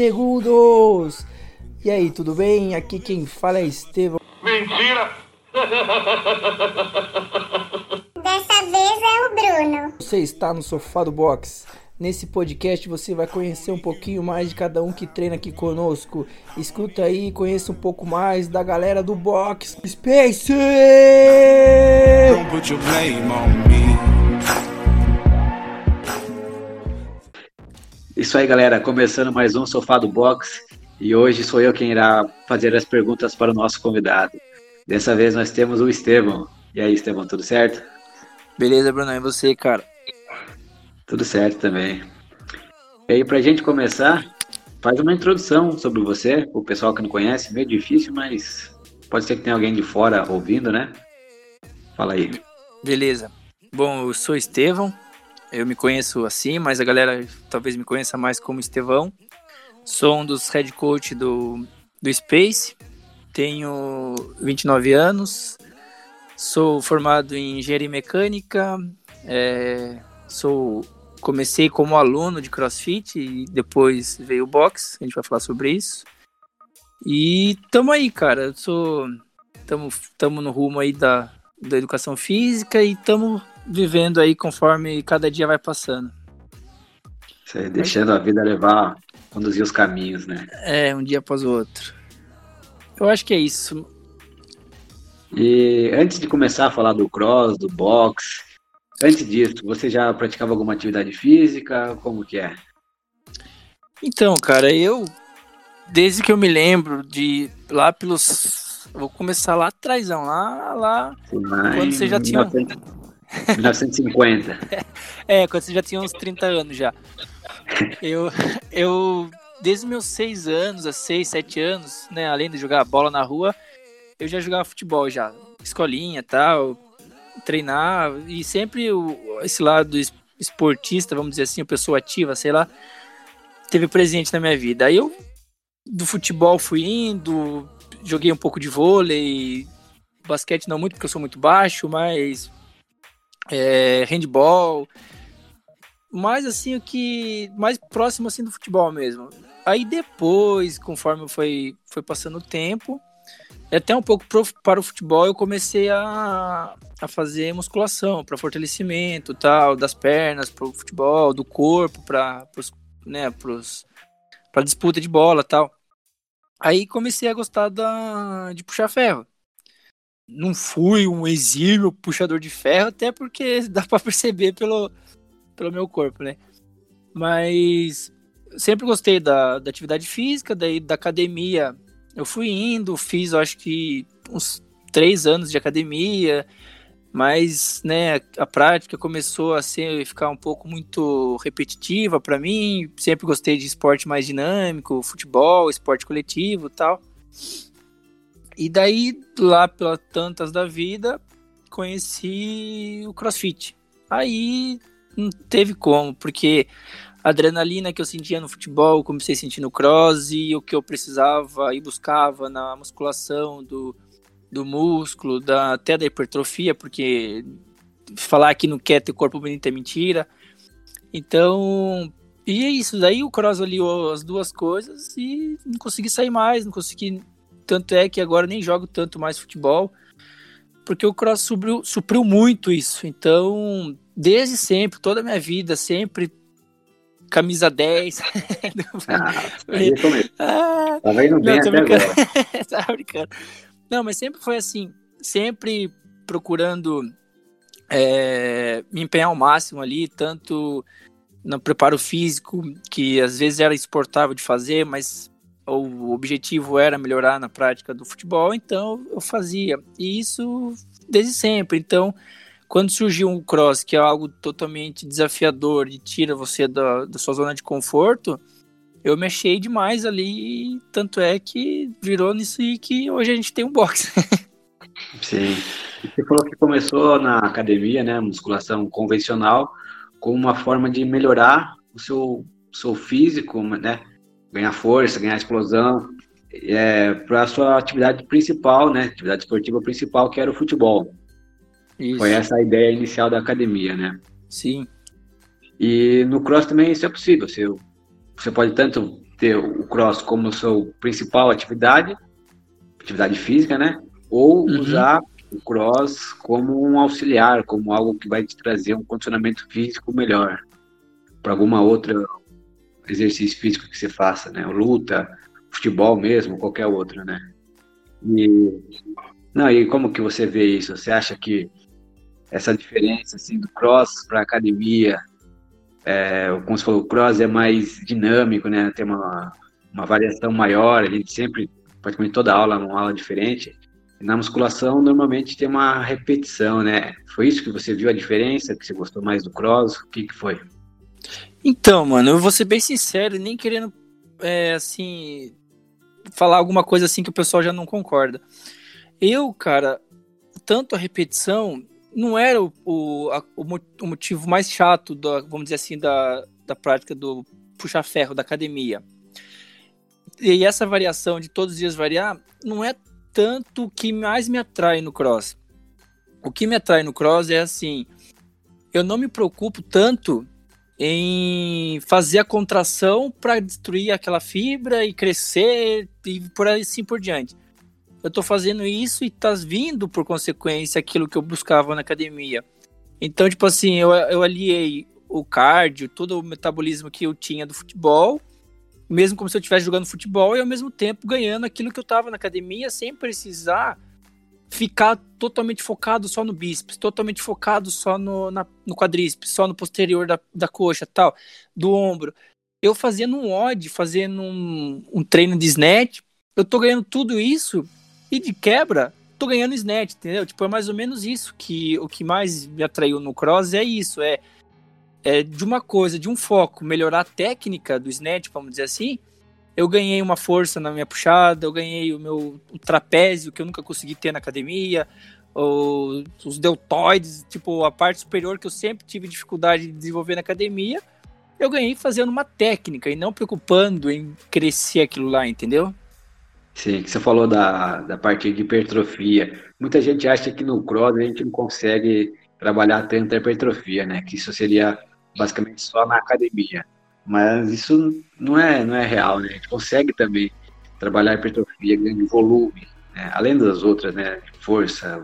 segundos. E aí, tudo bem? Aqui quem fala é Estevão. Mentira! Dessa vez é o Bruno. Você está no sofá do box. Nesse podcast você vai conhecer um pouquinho mais de cada um que treina aqui conosco. Escuta aí e conheça um pouco mais da galera do box Space! Don't put your blame on me. Isso aí, galera. Começando mais um Sofá do Box. E hoje sou eu quem irá fazer as perguntas para o nosso convidado. Dessa vez nós temos o Estevão. E aí, Estevão, tudo certo? Beleza, Bruno, e você, cara? Tudo certo também. E aí, pra gente começar, faz uma introdução sobre você, o pessoal que não conhece, meio difícil, mas pode ser que tenha alguém de fora ouvindo, né? Fala aí. Beleza. Bom, eu sou Estevão, eu me conheço assim, mas a galera talvez me conheça mais como Estevão. Sou um dos head coach do, do Space, tenho 29 anos, sou formado em engenharia mecânica, é, sou comecei como aluno de CrossFit e depois veio o box, a gente vai falar sobre isso. E tamo aí, cara. Eu sou tamo, tamo no rumo aí da, da educação física e tamo vivendo aí conforme cada dia vai passando. Você deixando a vida levar, conduzir os caminhos, né? É, um dia após o outro. Eu acho que é isso. E antes de começar a falar do cross, do box, antes disso, você já praticava alguma atividade física? Como que é? Então, cara, eu desde que eu me lembro de lá pelos vou começar lá atrás, lá lá Lá Quando você já tinha- 1900 1950. É, quando você já tinha uns 30 anos já. Eu, eu desde meus 6 anos, a 6, 7 anos, né, além de jogar bola na rua, eu já jogava futebol já, escolinha, tal, treinar e sempre o, esse lado es- esportista, vamos dizer assim, a pessoa ativa, sei lá, teve presente na minha vida. Aí eu do futebol fui indo, joguei um pouco de vôlei, basquete não muito porque eu sou muito baixo, mas é, handball, mais assim o que mais próximo assim do futebol mesmo. Aí depois, conforme foi foi passando o tempo, e até um pouco pro, para o futebol, eu comecei a, a fazer musculação para fortalecimento, tal, das pernas para o futebol, do corpo para né, pros para disputa de bola, tal. Aí comecei a gostar da, de puxar ferro não fui um exímio puxador de ferro, até porque dá pra perceber pelo, pelo meu corpo, né? Mas sempre gostei da, da atividade física, daí da academia. Eu fui indo, fiz, acho que uns três anos de academia, mas né, a prática começou a ser, ficar um pouco muito repetitiva para mim. Sempre gostei de esporte mais dinâmico, futebol, esporte coletivo tal. E daí, lá pelas tantas da vida, conheci o CrossFit. Aí não teve como, porque a adrenalina que eu sentia no futebol, comecei a sentir no cross e o que eu precisava e buscava na musculação do, do músculo, da, até da hipertrofia, porque falar que não quer ter corpo bonito é mentira. Então, e é isso. Daí o cross aliou as duas coisas e não consegui sair mais, não consegui tanto é que agora nem jogo tanto mais futebol, porque o cross supriu, supriu muito isso. Então, desde sempre, toda a minha vida, sempre camisa 10. Ah, ah, bem não, brincando. Tava brincando. Não, mas sempre foi assim, sempre procurando é, me empenhar ao máximo ali, tanto no preparo físico, que às vezes era exportável de fazer, mas o objetivo era melhorar na prática do futebol, então eu fazia. E isso desde sempre. Então, quando surgiu o cross, que é algo totalmente desafiador e tira você da, da sua zona de conforto, eu me achei demais ali. Tanto é que virou nisso e que hoje a gente tem um box. Sim. Você falou que começou na academia, né, musculação convencional, como uma forma de melhorar o seu, seu físico, né, ganhar força, ganhar explosão, é, para a sua atividade principal, né, atividade esportiva principal, que era o futebol. Isso. Foi essa a ideia inicial da academia, né? Sim. E no cross também isso é possível. Você, você pode tanto ter o cross como sua principal atividade, atividade física, né? Ou uhum. usar o cross como um auxiliar, como algo que vai te trazer um condicionamento físico melhor para alguma outra exercício físico que você faça, né? Luta, futebol mesmo, qualquer outro, né? E não, e como que você vê isso? Você acha que essa diferença assim do cross para academia, é, como você falou, o cross é mais dinâmico, né? Tem uma, uma variação maior, a gente sempre, praticamente toda aula é uma aula diferente. Na musculação, normalmente tem uma repetição, né? Foi isso que você viu a diferença? Que você gostou mais do cross? O que, que foi? Então, mano, eu vou ser bem sincero, nem querendo, é, assim, falar alguma coisa assim que o pessoal já não concorda. Eu, cara, tanto a repetição não era o, o, a, o motivo mais chato, da, vamos dizer assim, da, da prática do puxar ferro, da academia. E essa variação de todos os dias variar não é tanto o que mais me atrai no cross. O que me atrai no cross é assim, eu não me preocupo tanto em fazer a contração para destruir aquela fibra e crescer e por assim por diante. Eu estou fazendo isso e está vindo por consequência aquilo que eu buscava na academia. Então, tipo assim, eu, eu aliei o cardio, todo o metabolismo que eu tinha do futebol mesmo como se eu estivesse jogando futebol e ao mesmo tempo ganhando aquilo que eu estava na academia sem precisar ficar totalmente focado só no bíceps, totalmente focado só no, na, no quadríceps, só no posterior da, da coxa, tal, do ombro. Eu fazendo um odd, fazendo um, um treino de snatch, eu tô ganhando tudo isso e de quebra tô ganhando snatch, entendeu? Tipo, é mais ou menos isso que o que mais me atraiu no cross é isso, é é, de uma coisa, de um foco, melhorar a técnica do snatch, vamos dizer assim, eu ganhei uma força na minha puxada, eu ganhei o meu o trapézio que eu nunca consegui ter na academia, ou os deltoides, tipo a parte superior que eu sempre tive dificuldade de desenvolver na academia, eu ganhei fazendo uma técnica e não preocupando em crescer aquilo lá, entendeu? Sim, que você falou da, da parte de hipertrofia. Muita gente acha que no cross a gente não consegue trabalhar tanto a hipertrofia, né? Que isso seria basicamente só na academia. Mas isso não é, não é real, né? A gente consegue também trabalhar hipertrofia, ganho volume, né? além das outras, né? Força,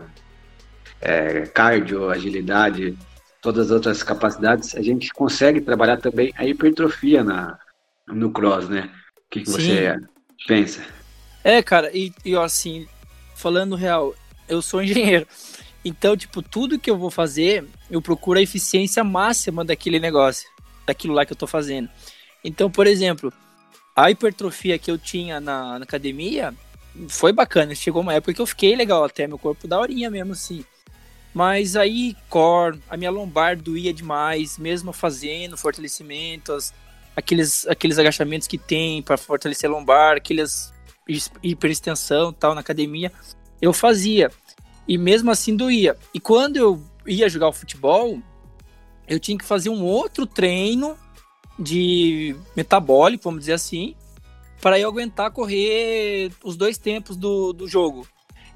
é, cardio, agilidade, todas as outras capacidades, a gente consegue trabalhar também a hipertrofia na, no cross, né? O que, que você pensa? É, cara, e, e assim, falando real, eu sou engenheiro. Então, tipo, tudo que eu vou fazer, eu procuro a eficiência máxima daquele negócio, daquilo lá que eu tô fazendo. Então, por exemplo, a hipertrofia que eu tinha na, na academia foi bacana. Chegou uma época que eu fiquei legal até, meu corpo da horinha mesmo assim. Mas aí, core, a minha lombar doía demais, mesmo fazendo fortalecimento, as, aqueles, aqueles agachamentos que tem para fortalecer a lombar, aqueles hiperextensão tal na academia, eu fazia. E mesmo assim doía. E quando eu ia jogar o futebol, eu tinha que fazer um outro treino de metabólico, vamos dizer assim, para eu aguentar correr os dois tempos do, do jogo.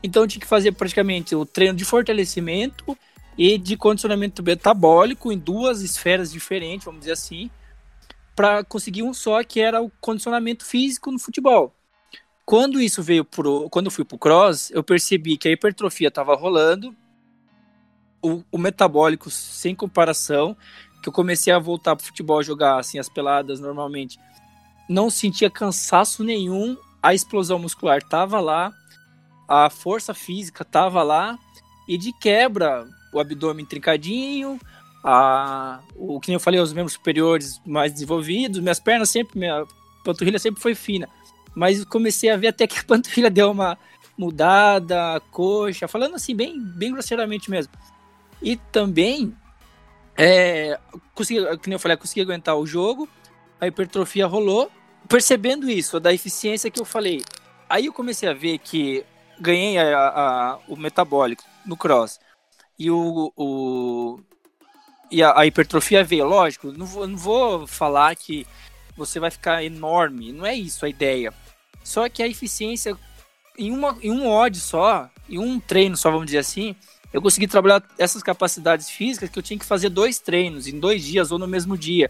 Então eu tinha que fazer praticamente o treino de fortalecimento e de condicionamento metabólico em duas esferas diferentes, vamos dizer assim, para conseguir um só que era o condicionamento físico no futebol. Quando isso veio pro, quando eu fui pro cross, eu percebi que a hipertrofia estava rolando, o, o, metabólico sem comparação, que eu comecei a voltar pro futebol jogar assim as peladas normalmente, não sentia cansaço nenhum, a explosão muscular tava lá, a força física tava lá e de quebra o abdômen trincadinho, a, o que nem eu falei, os membros superiores mais desenvolvidos, minhas pernas sempre, minha panturrilha sempre foi fina mas comecei a ver até que a panturrilha deu uma mudada, coxa, falando assim, bem, bem grosseiramente mesmo. E também, é, consegui, como eu falei, consegui aguentar o jogo, a hipertrofia rolou, percebendo isso, da eficiência que eu falei. Aí eu comecei a ver que ganhei a, a, o metabólico no cross e o, o e a, hipertrofia veio, lógico, não vou, não vou falar que você vai ficar enorme. Não é isso a ideia. Só que a eficiência em, uma, em um odd só, em um treino só, vamos dizer assim, eu consegui trabalhar essas capacidades físicas que eu tinha que fazer dois treinos em dois dias ou no mesmo dia.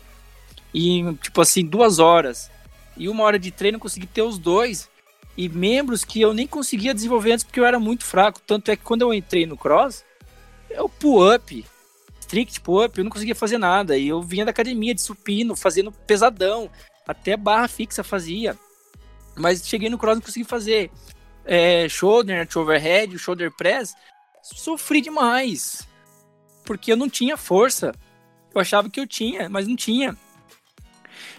E, tipo assim, duas horas. E uma hora de treino eu consegui ter os dois. E membros que eu nem conseguia desenvolver antes porque eu era muito fraco. Tanto é que quando eu entrei no cross, eu pull-up, strict pull-up, eu não conseguia fazer nada. E eu vinha da academia de supino, fazendo pesadão. Até barra fixa fazia. Mas cheguei no cross e não consegui fazer. É, shoulder, net overhead, shoulder press. Sofri demais. Porque eu não tinha força. Eu achava que eu tinha, mas não tinha.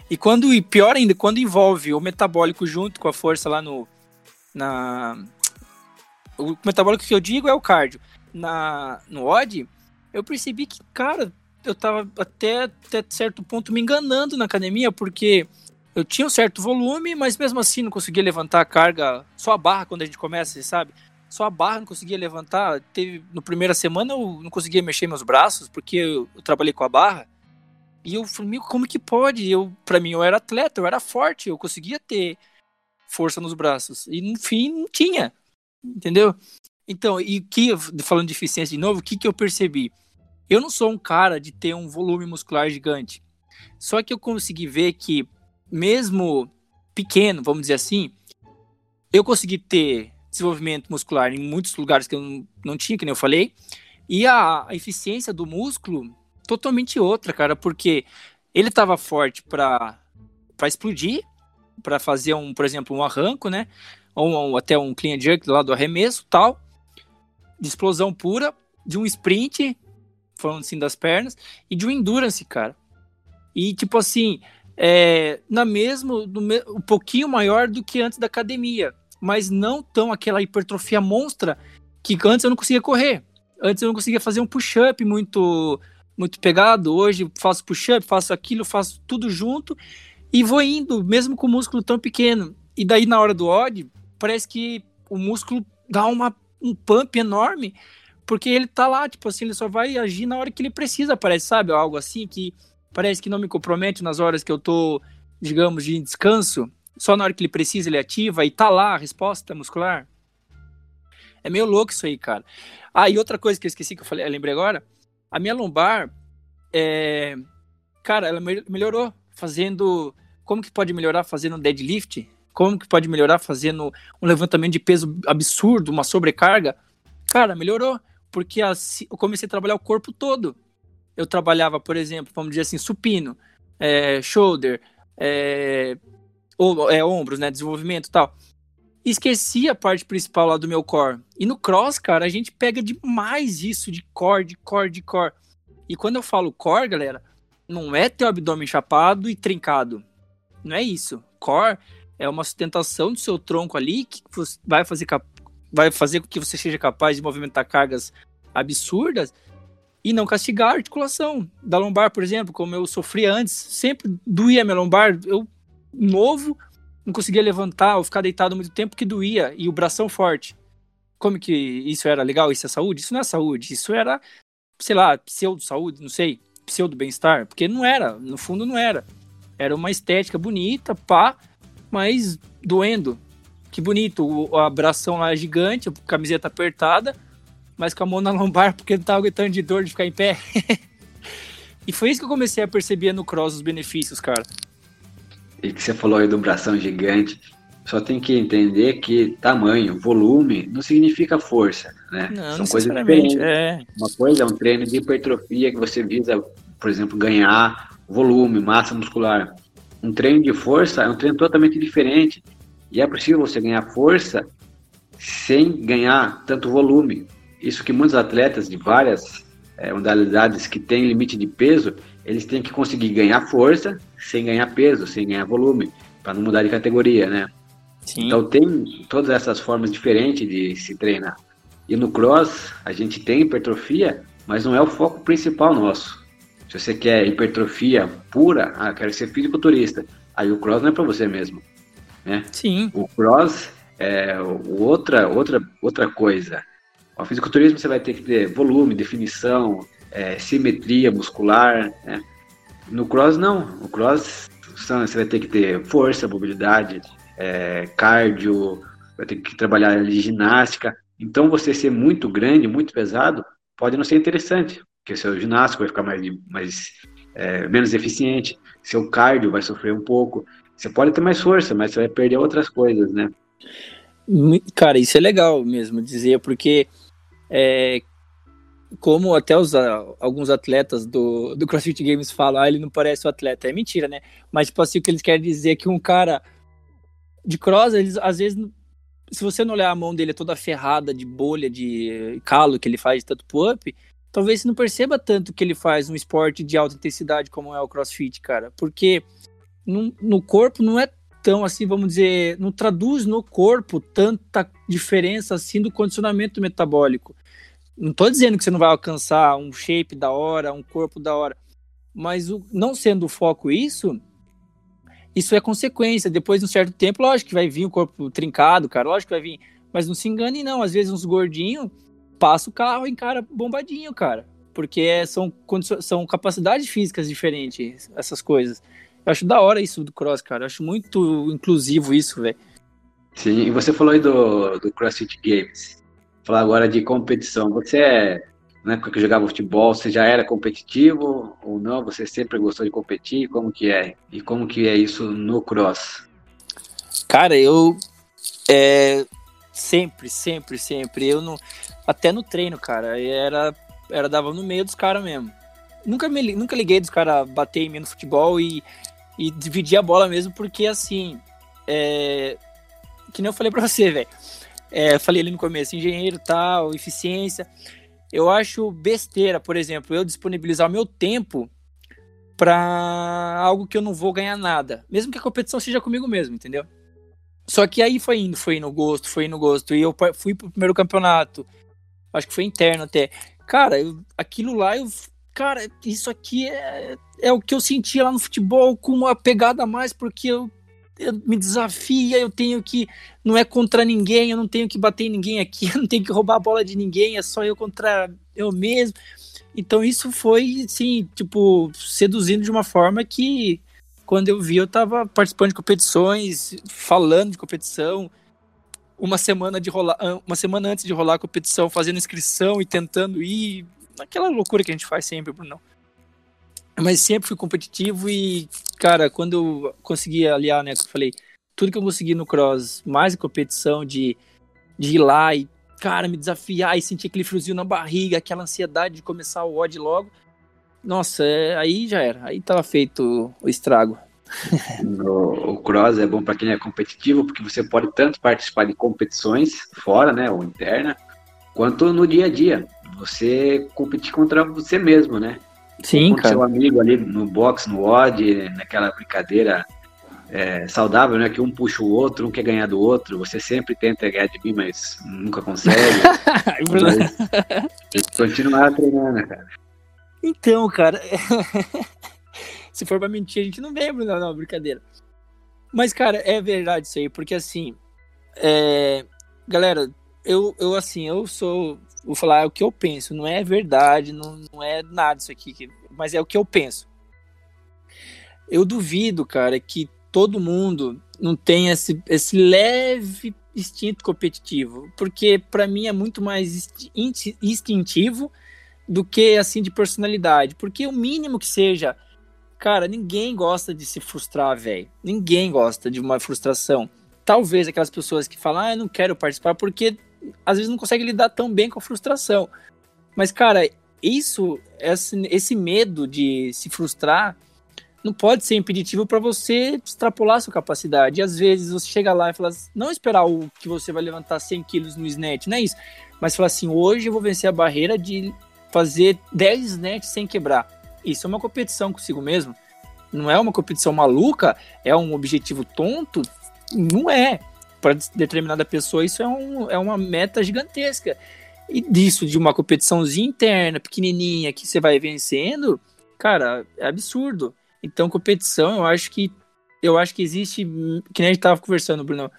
E quando, e pior ainda, quando envolve o metabólico junto com a força lá no. Na. O metabólico que eu digo é o cardio. Na, no odd, eu percebi que, cara, eu tava até, até certo ponto me enganando na academia, porque eu tinha um certo volume, mas mesmo assim não conseguia levantar a carga, só a barra quando a gente começa, sabe? Só a barra não conseguia levantar. Teve, no primeira semana eu não conseguia mexer meus braços, porque eu, eu trabalhei com a barra. E eu falei, como que pode? Eu, para mim, eu era atleta, eu era forte, eu conseguia ter força nos braços. E no fim, não tinha. Entendeu? Então, e que, falando de eficiência de novo, o que, que eu percebi? Eu não sou um cara de ter um volume muscular gigante. Só que eu consegui ver que, mesmo pequeno, vamos dizer assim, eu consegui ter desenvolvimento muscular em muitos lugares que eu não, tinha, que nem eu falei. E a, a eficiência do músculo totalmente outra, cara, porque ele tava forte para para explodir, para fazer um, por exemplo, um arranco, né? Ou, ou até um clean jerk lado do arremesso, tal, de explosão pura, de um sprint, falando assim das pernas, e de um endurance, cara. E tipo assim, é, na mesmo, um pouquinho maior do que antes da academia, mas não tão aquela hipertrofia monstra que antes eu não conseguia correr. Antes eu não conseguia fazer um push-up muito muito pegado. Hoje faço push-up, faço aquilo, faço tudo junto e vou indo, mesmo com o músculo tão pequeno. E daí na hora do odd, parece que o músculo dá uma, um pump enorme, porque ele tá lá, tipo assim, ele só vai agir na hora que ele precisa, parece, sabe? Algo assim que parece que não me compromete nas horas que eu tô, digamos, de descanso. Só na hora que ele precisa ele ativa e tá lá a resposta muscular. É meio louco isso aí, cara. Ah, e outra coisa que eu esqueci que eu falei, eu lembrei agora, a minha lombar, é, cara, ela melhorou fazendo. Como que pode melhorar fazendo deadlift? Como que pode melhorar fazendo um levantamento de peso absurdo, uma sobrecarga? Cara, melhorou, porque eu comecei a trabalhar o corpo todo. Eu trabalhava, por exemplo, vamos dizer assim, supino, é, shoulder, é, ou, é, ombros, né, desenvolvimento e tal esqueci a parte principal lá do meu core. E no cross, cara, a gente pega demais isso de core, de core, de core. E quando eu falo core, galera, não é ter o abdômen chapado e trincado. Não é isso. Core é uma sustentação do seu tronco ali que vai fazer, vai fazer com que você seja capaz de movimentar cargas absurdas e não castigar a articulação da lombar, por exemplo, como eu sofria antes. Sempre doía minha lombar. Eu, novo, não conseguia levantar ou ficar deitado muito tempo que doía e o bração forte. Como que isso era legal? Isso é saúde? Isso não é saúde, isso era, sei lá, pseudo-saúde, não sei, pseudo-bem-estar, porque não era, no fundo não era. Era uma estética bonita, pá, mas doendo. Que bonito, o abração lá é gigante, a camiseta apertada, mas com a mão na lombar porque não tava aguentando de dor de ficar em pé. e foi isso que eu comecei a perceber no cross os benefícios, cara e que você falou aí do bração gigante, só tem que entender que tamanho, volume, não significa força, né? Não, São coisas diferentes. É. Uma coisa é um treino de hipertrofia que você visa, por exemplo, ganhar volume, massa muscular. Um treino de força é um treino totalmente diferente. E é possível você ganhar força sem ganhar tanto volume. Isso que muitos atletas de várias é, modalidades que têm limite de peso, eles têm que conseguir ganhar força sem ganhar peso, sem ganhar volume, para não mudar de categoria, né? Sim. Então tem todas essas formas diferentes de se treinar. E no cross a gente tem hipertrofia, mas não é o foco principal nosso. Se você quer hipertrofia pura, ah, quero ser fisiculturista, aí o cross não é para você mesmo, né? Sim. O cross é outra outra outra coisa. O fisiculturismo você vai ter que ter volume, definição, é, simetria muscular, né? No cross não, no cross você vai ter que ter força, mobilidade, é, cardio, vai ter que trabalhar ali ginástica. Então você ser muito grande, muito pesado, pode não ser interessante, porque seu ginástico vai ficar mais, mais é, menos eficiente, seu cardio vai sofrer um pouco. Você pode ter mais força, mas você vai perder outras coisas, né? Cara, isso é legal mesmo dizer, porque é, como até os, alguns atletas do, do CrossFit Games falam, ah, ele não parece um atleta. É mentira, né? Mas, tipo assim, o que eles querem dizer é que um cara de cross, eles, às vezes, se você não olhar a mão dele é toda ferrada de bolha, de calo que ele faz de tanto pull-up, talvez você não perceba tanto que ele faz um esporte de alta intensidade como é o CrossFit, cara. Porque no, no corpo não é tão assim, vamos dizer, não traduz no corpo tanta diferença assim do condicionamento metabólico. Não estou dizendo que você não vai alcançar um shape da hora, um corpo da hora, mas o, não sendo o foco isso, isso é consequência. Depois de um certo tempo, lógico que vai vir o corpo trincado, cara, lógico que vai vir. Mas não se engane, não. Às vezes uns gordinhos passa o carro em cara bombadinho, cara. Porque é, são, são capacidades físicas diferentes, essas coisas. Eu acho da hora isso do cross, cara. Eu acho muito inclusivo isso, velho. Sim, e você falou aí do, do CrossFit Games falar agora de competição. Você é, na época que jogava futebol, você já era competitivo ou não? Você sempre gostou de competir? Como que é? E como que é isso no cross? Cara, eu é, sempre, sempre, sempre. Eu não, até no treino, cara, era, era dava no meio dos caras mesmo. Nunca me, nunca liguei dos caras bater em mim no futebol e, e dividir a bola mesmo, porque assim, é, que nem eu falei pra você, velho é, falei ali no começo, engenheiro tal, eficiência. Eu acho besteira, por exemplo, eu disponibilizar o meu tempo para algo que eu não vou ganhar nada, mesmo que a competição seja comigo mesmo, entendeu? Só que aí foi indo, foi indo gosto, foi indo gosto, e eu fui pro primeiro campeonato, acho que foi interno até. Cara, eu, aquilo lá, eu, cara, isso aqui é, é o que eu sentia lá no futebol com uma pegada a mais, porque eu eu, me desafia, eu tenho que. Não é contra ninguém, eu não tenho que bater ninguém aqui, eu não tenho que roubar a bola de ninguém, é só eu contra eu mesmo. Então isso foi, assim, tipo, seduzindo de uma forma que quando eu vi eu tava participando de competições, falando de competição, uma semana de rolar, ah, uma semana antes de rolar a competição, fazendo inscrição e tentando ir, aquela loucura que a gente faz sempre, Bruno. Mas sempre fui competitivo e, cara, quando eu consegui aliar, né, que eu falei, tudo que eu consegui no cross, mais a competição de, de ir lá e, cara, me desafiar e sentir aquele friozinho na barriga, aquela ansiedade de começar o odd logo. Nossa, é, aí já era, aí tava feito o estrago. O, o cross é bom para quem é competitivo, porque você pode tanto participar de competições fora, né, ou interna, quanto no dia a dia. Você competir contra você mesmo, né? Sim, cara. seu amigo ali no box, no odd, naquela brincadeira é, saudável, né? Que um puxa o outro, um quer ganhar do outro. Você sempre tenta ganhar de mim, mas nunca consegue. mas, continuar treinando, cara. Então, cara, se for pra mentir, a gente não lembra, não, não, brincadeira. Mas, cara, é verdade isso aí, porque assim, é... galera, eu, eu assim, eu sou vou falar o que eu penso, não é verdade, não, não é nada isso aqui, mas é o que eu penso. Eu duvido, cara, que todo mundo não tenha esse, esse leve instinto competitivo, porque para mim é muito mais instintivo do que assim de personalidade, porque o mínimo que seja, cara, ninguém gosta de se frustrar, velho. Ninguém gosta de uma frustração. Talvez aquelas pessoas que falam, ah, eu não quero participar porque às vezes não consegue lidar tão bem com a frustração. Mas, cara, isso, esse, esse medo de se frustrar, não pode ser impeditivo para você extrapolar sua capacidade. E às vezes você chega lá e fala, não esperar o que você vai levantar 100 quilos no snatch, não é isso. Mas falar assim, hoje eu vou vencer a barreira de fazer 10 snatches sem quebrar. Isso é uma competição consigo mesmo. Não é uma competição maluca, é um objetivo tonto. Não é para determinada pessoa isso é, um, é uma meta gigantesca. E disso, de uma competiçãozinha interna, pequenininha, que você vai vencendo, cara, é absurdo. Então, competição, eu acho que eu acho que existe, que nem a gente tava conversando, Bruno,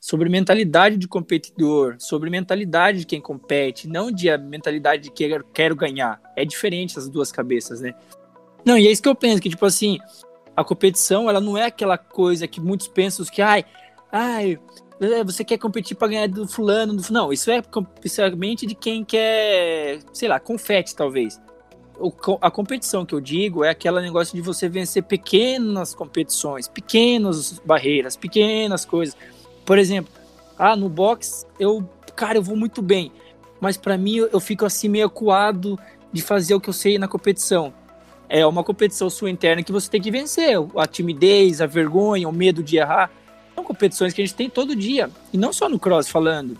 sobre mentalidade de competidor, sobre mentalidade de quem compete, não de a mentalidade de que quero ganhar. É diferente as duas cabeças, né? Não, e é isso que eu penso, que tipo assim, a competição, ela não é aquela coisa que muitos pensam que, ai, ai, você quer competir para ganhar do fulano, do... não, isso é, isso é de quem quer, sei lá, confete talvez. o a competição que eu digo é aquela negócio de você vencer pequenas competições, pequenas barreiras, pequenas coisas. Por exemplo, ah, no box eu, cara, eu vou muito bem, mas pra mim eu, eu fico assim meio acuado de fazer o que eu sei na competição. É uma competição sua interna que você tem que vencer, a timidez, a vergonha, o medo de errar. Competições que a gente tem todo dia, e não só no cross falando.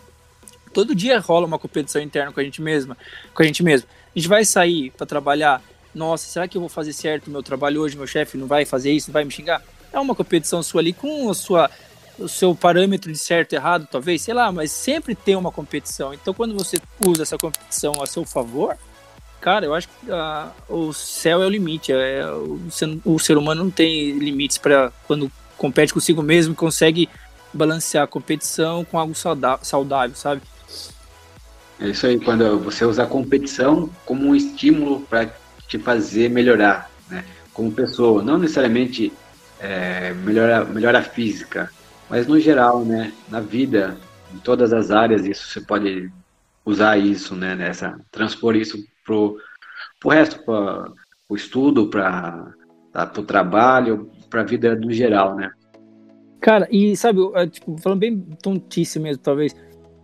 Todo dia rola uma competição interna com a gente mesma, com a gente mesmo. A gente vai sair para trabalhar. Nossa, será que eu vou fazer certo o meu trabalho hoje? Meu chefe não vai fazer isso, não vai me xingar? É uma competição sua ali com a sua, o seu parâmetro de certo e errado, talvez, sei lá, mas sempre tem uma competição. Então, quando você usa essa competição a seu favor, cara, eu acho que ah, o céu é o limite. É, o, o ser humano não tem limites para quando compete consigo mesmo e consegue balancear a competição com algo saudável, sabe? É isso aí, quando você usa a competição como um estímulo para te fazer melhorar, né? Como pessoa, não necessariamente é, melhorar, melhorar a física, mas no geral, né? Na vida, em todas as áreas, isso você pode usar isso, né? Nessa, transpor isso pro, pro resto, para o estudo, para o trabalho, para a vida no geral, né? Cara, e sabe, é, tipo, falando bem tontice mesmo, talvez.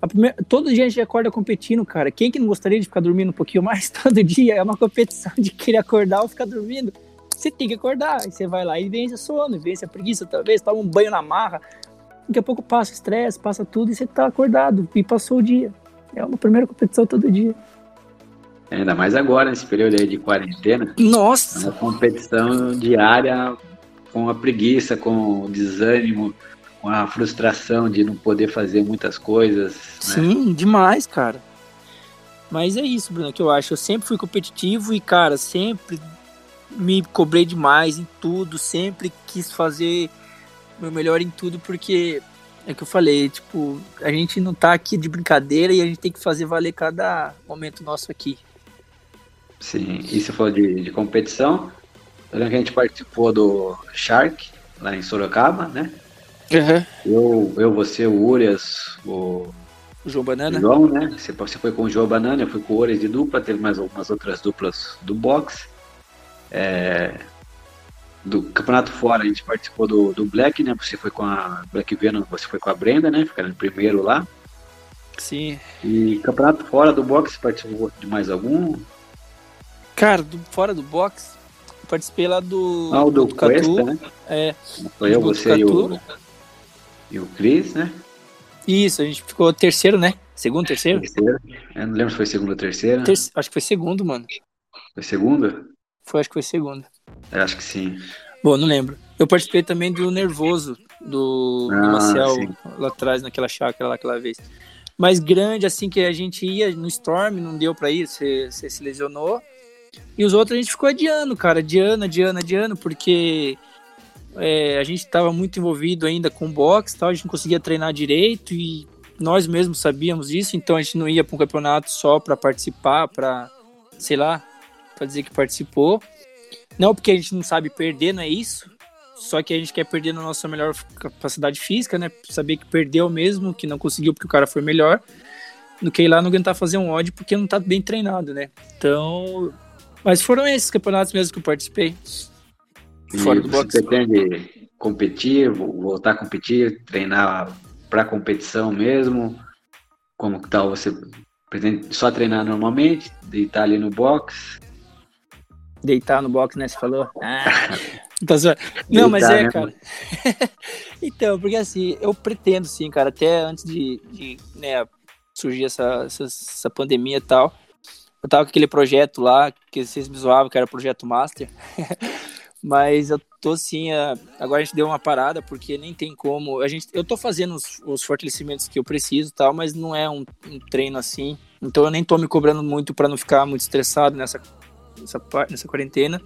A primeira, todo dia a gente acorda competindo, cara. Quem que não gostaria de ficar dormindo um pouquinho mais todo dia? É uma competição de querer acordar ou ficar dormindo. Você tem que acordar. Você vai lá e vence a sono, vence a preguiça, talvez, toma um banho na marra. Daqui a pouco passa o estresse, passa tudo e você tá acordado. E passou o dia. É uma primeira competição todo dia. Ainda mais agora, nesse período aí de quarentena. É Nossa! uma competição diária com a preguiça, com o desânimo, com a frustração de não poder fazer muitas coisas. Né? Sim, demais, cara. Mas é isso, Bruno, que eu acho. Eu sempre fui competitivo e, cara, sempre me cobrei demais em tudo, sempre quis fazer meu melhor em tudo, porque é que eu falei, tipo, a gente não tá aqui de brincadeira e a gente tem que fazer valer cada momento nosso aqui. Sim, e você falou de, de competição. A gente participou do Shark, lá em Sorocaba, né? Eu, eu você, o Urias, o O João Banana? João, né? Você, você foi com o João Banana, eu fui com o Urias de dupla, teve mais algumas outras duplas do boxe. É, do Campeonato Fora, a gente participou do, do Black, né? Você foi com a Black Venom, você foi com a Brenda, né? Ficaram em primeiro lá. Sim. E Campeonato Fora do boxe, participou de mais algum? Cara, do- fora do box, eu participei lá do, Ah, o do Botucatu. Cuesta, né? É, Foi eu, do você e o, e o Cris, né? Isso, a gente ficou terceiro, né? Segundo, terceiro? Terceiro. Eu não lembro se foi segunda ou terceira. Terce- Acho que foi segundo, mano. Foi segunda? Foi, acho que foi segundo. Eu acho que sim. Bom, não lembro. Eu participei também do Nervoso, do, do Ah, Marcel, sim. lá atrás, naquela chácara lá aquela vez. Mas grande, assim, que a gente ia no Storm, não deu pra ir, você se lesionou. E os outros a gente ficou adiando, cara, adiando, adiando, adiando, porque é, a gente tava muito envolvido ainda com boxe tal, a gente não conseguia treinar direito e nós mesmos sabíamos disso, então a gente não ia para um campeonato só para participar, para sei lá, para dizer que participou. Não porque a gente não sabe perder, não é isso. Só que a gente quer perder na nossa melhor capacidade física, né? Saber que perdeu mesmo, que não conseguiu porque o cara foi melhor, do que ir lá não tentar fazer um ódio porque não tá bem treinado, né? Então. Mas foram esses campeonatos mesmo que eu participei. E Fora do você boxe. pretende competir, vo- voltar a competir, treinar para competição mesmo? Como que tal? Você pretende só treinar normalmente, deitar ali no box? Deitar no box, né? Você falou? Ah, tá. Não, mas é, né? cara. então, porque assim, eu pretendo sim, cara, até antes de, de né, surgir essa, essa, essa pandemia e tal. Eu tava com aquele projeto lá, que vocês me zoavam, que era projeto Master. Mas eu tô a- agora a gente deu uma parada, porque nem tem como. A gente, eu tô fazendo os, os fortalecimentos que eu preciso tal, mas não é um, um treino assim. Então eu nem tô me cobrando muito para não ficar muito estressado nessa, nessa, nessa quarentena.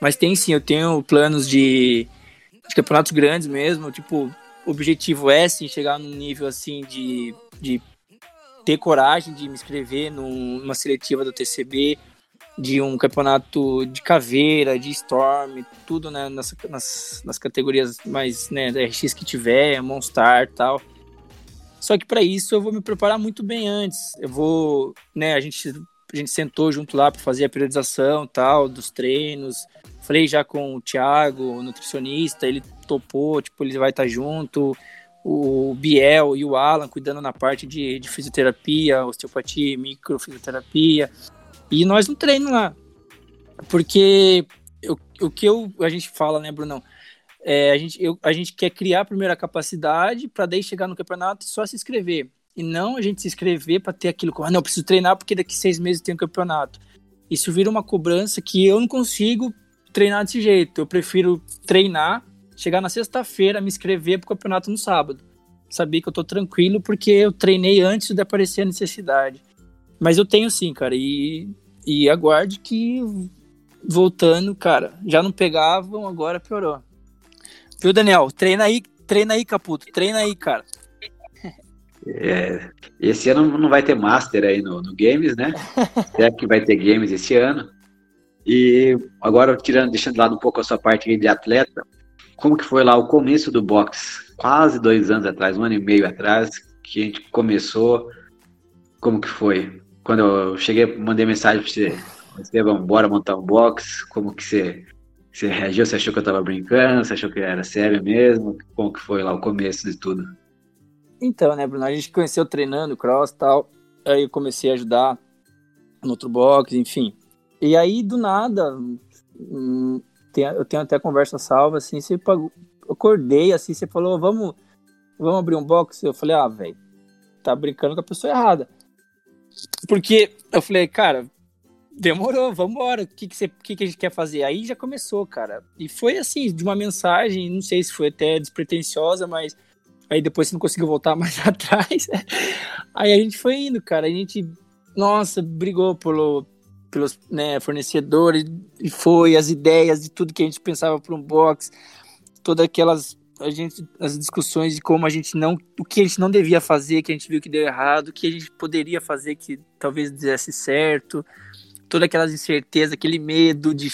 Mas tem sim, eu tenho planos de, de campeonatos grandes mesmo. Tipo, o objetivo é sim chegar num nível assim de, de ter coragem de me inscrever num- numa seletiva do TCB, de um campeonato de caveira, de Storm, tudo né, nas, nas, nas categorias mais né, da RX que tiver, Monstar tal. Só que para isso eu vou me preparar muito bem antes. Eu vou, né, a gente a gente sentou junto lá para fazer a periodização tal, dos treinos. Falei já com o Thiago, o nutricionista, ele topou, tipo, ele vai estar tá junto. O Biel e o Alan cuidando na parte de, de fisioterapia, osteopatia, microfisioterapia. E nós no treino lá. Porque o, o que eu, a gente fala, né, Brunão? É, a, gente, eu, a gente quer criar a capacidade para daí chegar no campeonato só se inscrever. E não a gente se inscrever para ter aquilo como, ah, não, eu preciso treinar porque daqui seis meses tem um campeonato. Isso vira uma cobrança que eu não consigo treinar desse jeito. Eu prefiro treinar, chegar na sexta-feira, me inscrever para o campeonato no sábado. Saber que eu tô tranquilo porque eu treinei antes de aparecer a necessidade. Mas eu tenho sim, cara, e, e aguarde que voltando, cara, já não pegavam, agora piorou. Viu, Daniel? Treina aí, treina aí, Caputo, treina aí, cara. É, esse ano não vai ter Master aí no, no Games, né? É que vai ter Games esse ano. E agora, tirando, deixando de lado um pouco a sua parte de atleta, como que foi lá o começo do boxe? Quase dois anos atrás, um ano e meio atrás, que a gente começou. Como que foi? Quando eu cheguei, mandei mensagem para você, Esteban, bora montar um box? Como que você, você reagiu? Você achou que eu tava brincando? Você achou que era sério mesmo? Como que foi lá o começo de tudo? Então, né, Bruno? A gente conheceu treinando cross e tal. Aí eu comecei a ajudar no outro box, enfim. E aí, do nada, hum, eu tenho até conversa salva, assim, você pagou, acordei, assim, você falou, vamos, vamos abrir um box? Eu falei, ah, velho, tá brincando com a pessoa errada. Porque eu falei, cara, demorou, vambora, o que que, você, que que a gente quer fazer? Aí já começou, cara. E foi assim, de uma mensagem, não sei se foi até despretensiosa, mas Aí depois você não conseguiu voltar mais atrás. Aí a gente foi indo, cara. A gente, nossa, brigou pelo, pelos né, fornecedores e foi as ideias de tudo que a gente pensava para um box, todas aquelas a gente as discussões de como a gente não o que a gente não devia fazer, que a gente viu que deu errado, o que a gente poderia fazer que talvez desse certo, todas aquelas incertezas, aquele medo de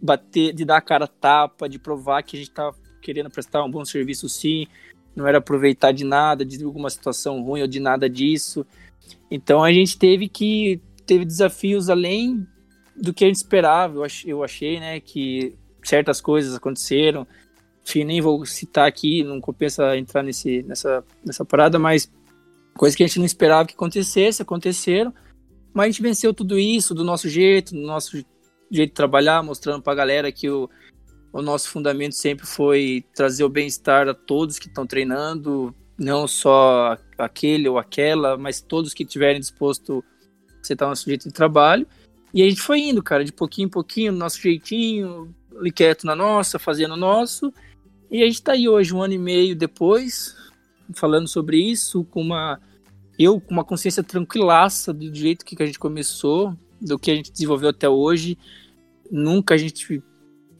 bater, de dar a cara tapa, de provar que a gente estava querendo prestar um bom serviço sim, não era aproveitar de nada, de alguma situação ruim ou de nada disso. Então a gente teve que teve desafios além do que a gente esperava. Eu achei, né, que certas coisas aconteceram. Enfim, nem vou citar aqui, não compensa entrar nesse, nessa, nessa parada, mas coisas que a gente não esperava que acontecesse, aconteceram. Mas a gente venceu tudo isso do nosso jeito, do nosso jeito de trabalhar, mostrando para a galera que o, o nosso fundamento sempre foi trazer o bem-estar a todos que estão treinando, não só aquele ou aquela, mas todos que tiverem disposto a aceitar o nosso jeito de trabalho. E a gente foi indo, cara, de pouquinho em pouquinho, no nosso jeitinho, ali quieto na nossa, fazendo o nosso. E a gente está aí hoje, um ano e meio depois, falando sobre isso, com uma. Eu com uma consciência tranquilaça do jeito que a gente começou, do que a gente desenvolveu até hoje. Nunca a gente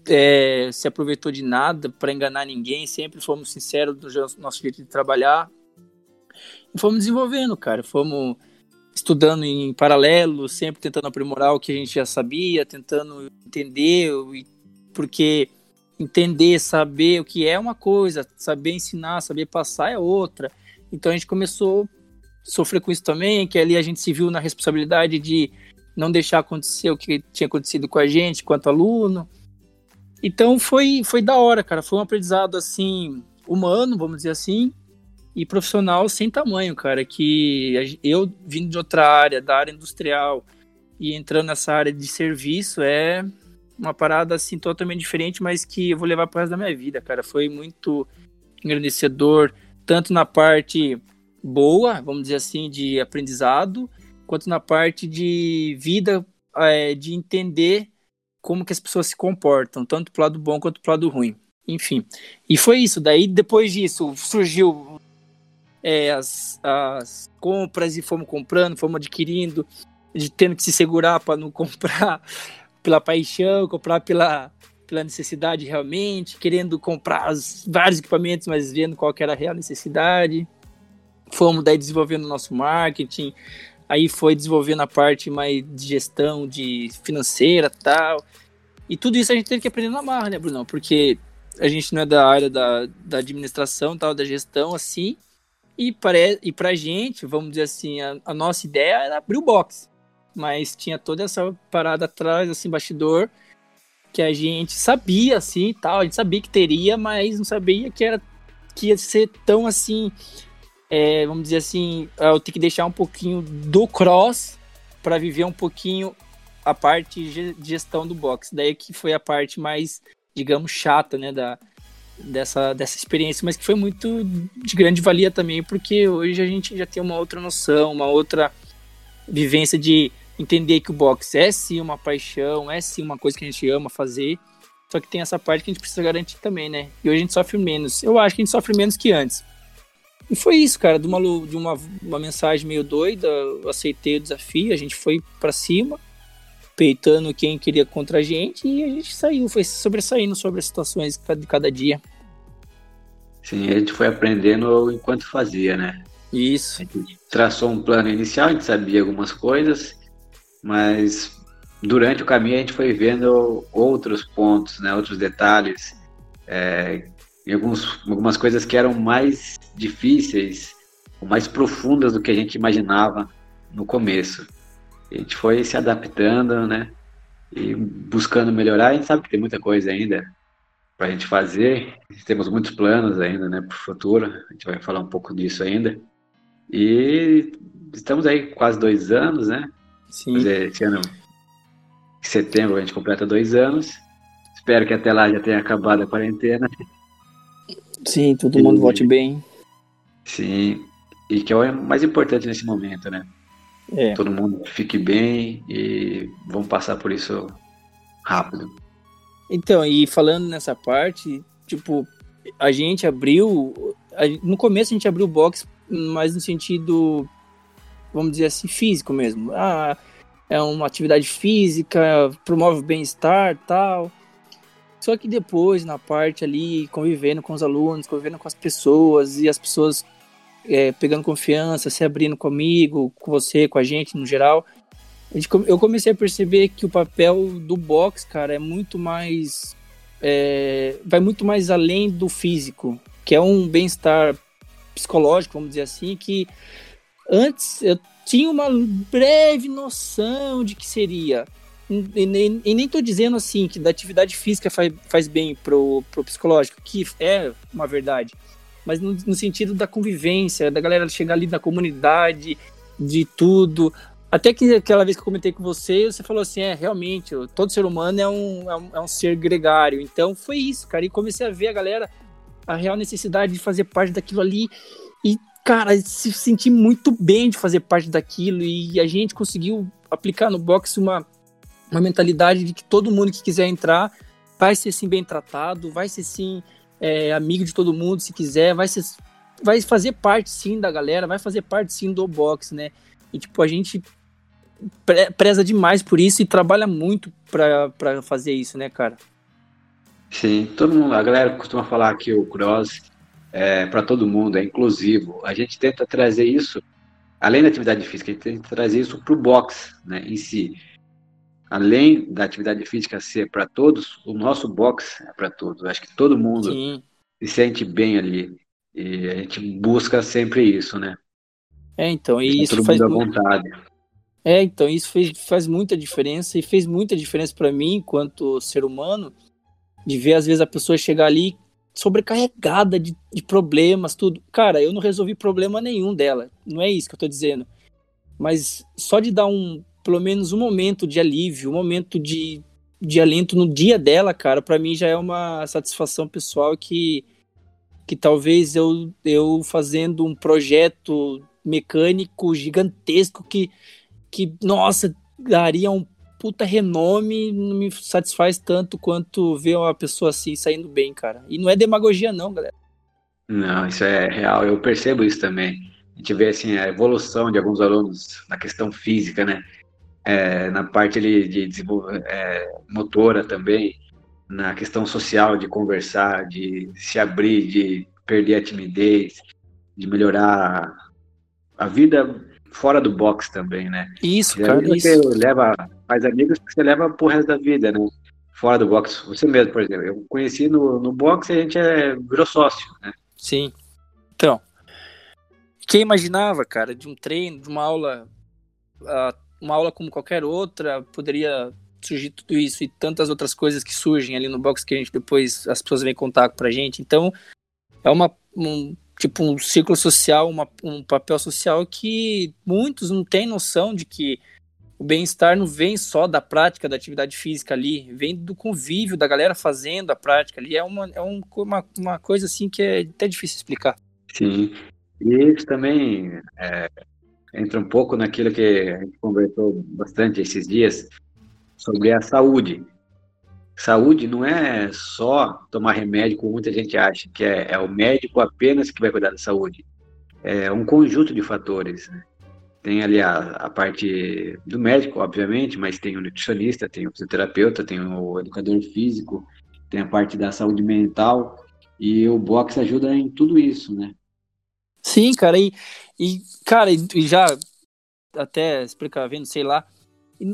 é, se aproveitou de nada para enganar ninguém, sempre fomos sinceros do nosso jeito de trabalhar. E fomos desenvolvendo, cara, fomos estudando em paralelo, sempre tentando aprimorar o que a gente já sabia, tentando entender, porque entender, saber o que é uma coisa, saber ensinar, saber passar é outra. Então a gente começou a sofrer com isso também, que ali a gente se viu na responsabilidade de não deixar acontecer o que tinha acontecido com a gente, quanto aluno. Então foi, foi da hora, cara. Foi um aprendizado assim, humano, vamos dizer assim, e profissional sem tamanho, cara. Que eu vindo de outra área, da área industrial, e entrando nessa área de serviço é uma parada assim totalmente diferente, mas que eu vou levar para resto da minha vida, cara. Foi muito engrandecedor, tanto na parte boa, vamos dizer assim, de aprendizado, quanto na parte de vida, é, de entender como que as pessoas se comportam, tanto pro lado bom quanto pro lado ruim. Enfim. E foi isso. Daí, depois disso, surgiu é, as, as compras e fomos comprando, fomos adquirindo, de tendo que se segurar para não comprar pela paixão, comprar pela, pela necessidade realmente, querendo comprar vários equipamentos, mas vendo qual era a real necessidade. Fomos daí desenvolvendo nosso marketing, aí foi desenvolvendo a parte mais de gestão de financeira tal. E tudo isso a gente teve que aprender na marra, né, Bruno? Porque a gente não é da área da, da administração tal, da gestão, assim. E, para, e pra gente, vamos dizer assim, a, a nossa ideia era abrir o box. mas tinha toda essa parada atrás, assim, bastidor, que a gente sabia, assim, tal, a gente sabia que teria, mas não sabia que era que ia ser tão assim, é, vamos dizer assim, eu ter que deixar um pouquinho do cross para viver um pouquinho a parte de gestão do box. Daí que foi a parte mais, digamos, chata, né, da, dessa, dessa experiência, mas que foi muito de grande valia também, porque hoje a gente já tem uma outra noção, uma outra vivência de entender que o boxe é sim uma paixão, é sim uma coisa que a gente ama fazer, só que tem essa parte que a gente precisa garantir também, né? E hoje a gente sofre menos. Eu acho que a gente sofre menos que antes. E foi isso, cara, de uma, de uma, uma mensagem meio doida, eu aceitei o desafio, a gente foi para cima, peitando quem queria contra a gente e a gente saiu, foi sobressaindo sobre as situações de cada dia. Sim, a gente foi aprendendo enquanto fazia, né? Isso. A gente traçou um plano inicial, a gente sabia algumas coisas, mas durante o caminho a gente foi vendo outros pontos, né, outros detalhes, é, e alguns, algumas coisas que eram mais difíceis, mais profundas do que a gente imaginava no começo. A gente foi se adaptando, né, e buscando melhorar. A gente sabe que tem muita coisa ainda para a gente fazer, temos muitos planos ainda, né, para o futuro. A gente vai falar um pouco disso ainda. E estamos aí quase dois anos, né? Sim. Esse ano em setembro a gente completa dois anos. Espero que até lá já tenha acabado a quarentena. Sim, todo mundo volte bem. Sim, e que é o mais importante nesse momento, né? É. Todo mundo fique bem e vamos passar por isso rápido. Então, e falando nessa parte, tipo, a gente abriu. No começo a gente abriu o box, mas no sentido, vamos dizer assim, físico mesmo. Ah, é uma atividade física, promove o bem-estar tal. Só que depois, na parte ali, convivendo com os alunos, convivendo com as pessoas, e as pessoas é, pegando confiança, se abrindo comigo, com você, com a gente no geral, eu comecei a perceber que o papel do box, cara, é muito mais. É, vai muito mais além do físico, que é um bem-estar psicológico, vamos dizer assim, que antes eu tinha uma breve noção de que seria. E nem, e nem tô dizendo assim que da atividade física faz, faz bem pro, pro psicológico, que é uma verdade. Mas no, no sentido da convivência, da galera chegar ali na comunidade, de tudo. Até que aquela vez que eu comentei com você, você falou assim: é, realmente, todo ser humano é um, é um, é um ser gregário. Então foi isso, cara. E comecei a ver a galera, a real necessidade de fazer parte daquilo ali. E cara, se sentir muito bem de fazer parte daquilo e a gente conseguiu aplicar no boxe uma, uma mentalidade de que todo mundo que quiser entrar vai ser sim bem tratado, vai ser sim é, amigo de todo mundo se quiser, vai ser vai fazer parte sim da galera, vai fazer parte sim do boxe, né? E tipo, a gente preza demais por isso e trabalha muito para fazer isso, né, cara? Sim, todo mundo, a galera costuma falar que o cross é, para todo mundo, é inclusivo. A gente tenta trazer isso, além da atividade física, a gente tenta trazer isso para o boxe né, em si. Além da atividade física ser para todos, o nosso boxe é para todos. Acho que todo mundo Sim. se sente bem ali. E a gente busca sempre isso, né? É, então, e isso faz vontade. É, então, isso fez, faz muita diferença e fez muita diferença para mim, enquanto ser humano, de ver às vezes a pessoa chegar ali sobrecarregada de, de problemas, tudo. Cara, eu não resolvi problema nenhum dela. Não é isso que eu tô dizendo. Mas só de dar um, pelo menos um momento de alívio, um momento de, de alento no dia dela, cara, para mim já é uma satisfação pessoal que, que talvez eu, eu fazendo um projeto mecânico gigantesco que, que nossa, daria um puta renome não me satisfaz tanto quanto ver uma pessoa assim saindo bem, cara. E não é demagogia, não, galera. Não, isso é real, eu percebo isso também. A gente vê assim, a evolução de alguns alunos na questão física, né? É, na parte ali de desenvolver é, motora também, na questão social de conversar, de se abrir, de perder a timidez, de melhorar a vida fora do box também, né? Isso, cara, você isso. leva, faz amigos que você leva pro resto da vida, né? Fora do box. Você mesmo, por exemplo, eu conheci no, no box e a gente é, virou sócio, né? Sim. Então, quem imaginava, cara, de um treino, de uma aula há uma aula como qualquer outra, poderia surgir tudo isso e tantas outras coisas que surgem ali no box que a gente depois as pessoas vêm contar pra gente. Então, é uma um, tipo um círculo social, uma, um papel social que muitos não têm noção de que o bem-estar não vem só da prática da atividade física ali, vem do convívio da galera fazendo a prática ali. É uma, é um, uma, uma coisa assim que é até difícil explicar. Sim. E isso também é, entra um pouco naquilo que a gente conversou bastante esses dias sobre a saúde. Saúde não é só tomar remédio, como muita gente acha, que é, é o médico apenas que vai cuidar da saúde. É um conjunto de fatores. Né? Tem ali a, a parte do médico, obviamente, mas tem o nutricionista, tem o fisioterapeuta, tem o educador físico, tem a parte da saúde mental, e o boxe ajuda em tudo isso, né? Sim, cara, e, e cara, e já até explicar vendo, sei lá,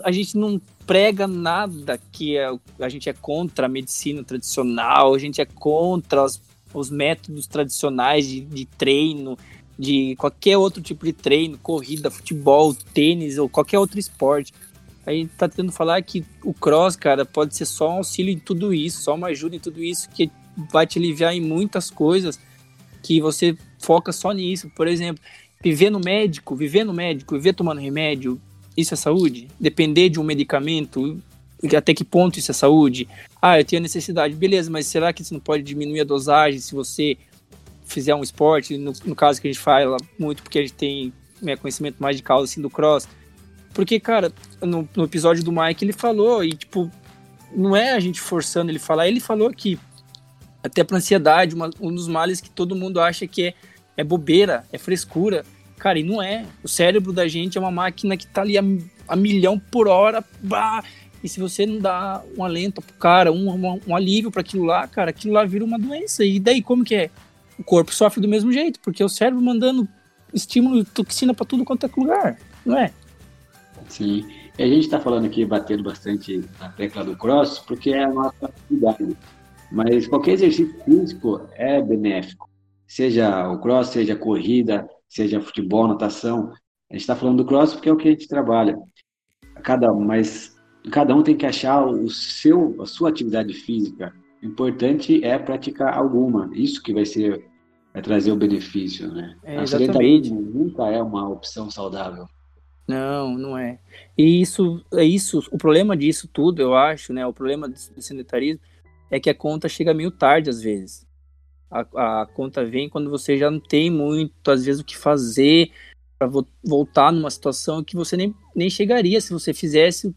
a gente não prega nada que é, a gente é contra a medicina tradicional, a gente é contra os, os métodos tradicionais de, de, treino, de qualquer outro tipo de treino, corrida, futebol, tênis ou qualquer outro esporte. A gente tá tentando falar que o cross, cara, pode ser só um auxílio em tudo isso, só uma ajuda em tudo isso, que vai te aliviar em muitas coisas que você foca só nisso. Por exemplo, viver no médico, viver no médico, viver tomando remédio, isso é saúde? Depender de um medicamento, até que ponto isso é saúde? Ah, eu tenho necessidade, beleza, mas será que você não pode diminuir a dosagem se você fizer um esporte? No, no caso que a gente fala muito, porque a gente tem né, conhecimento mais de causa assim do cross. Porque, cara, no, no episódio do Mike ele falou, e tipo, não é a gente forçando ele falar, ele falou que até para ansiedade, uma, um dos males que todo mundo acha que é, é bobeira, é frescura. Cara, e não é. O cérebro da gente é uma máquina que tá ali a, a milhão por hora. Bah, e se você não dá um alento pro cara, um, um, um alívio para aquilo lá, cara, aquilo lá vira uma doença. E daí como que é? O corpo sofre do mesmo jeito, porque é o cérebro mandando estímulo, toxina para tudo quanto é lugar, não é? Sim. E a gente está falando aqui, batendo bastante na tecla do cross, porque é a nossa atividade. Mas qualquer exercício físico é benéfico. Seja o cross, seja a corrida, seja futebol, natação. A gente está falando do cross porque é o que a gente trabalha. Cada um, mas cada um tem que achar o seu, a sua atividade física. O importante é praticar alguma. Isso que vai ser vai trazer o benefício, né? É, a sedentarismo nunca é uma opção saudável. Não, não é. E isso é isso. O problema disso tudo, eu acho, né? O problema do sedentarismo é que a conta chega meio tarde às vezes. A, a conta vem quando você já não tem muito, às vezes, o que fazer para vo voltar numa situação que você nem, nem chegaria se você fizesse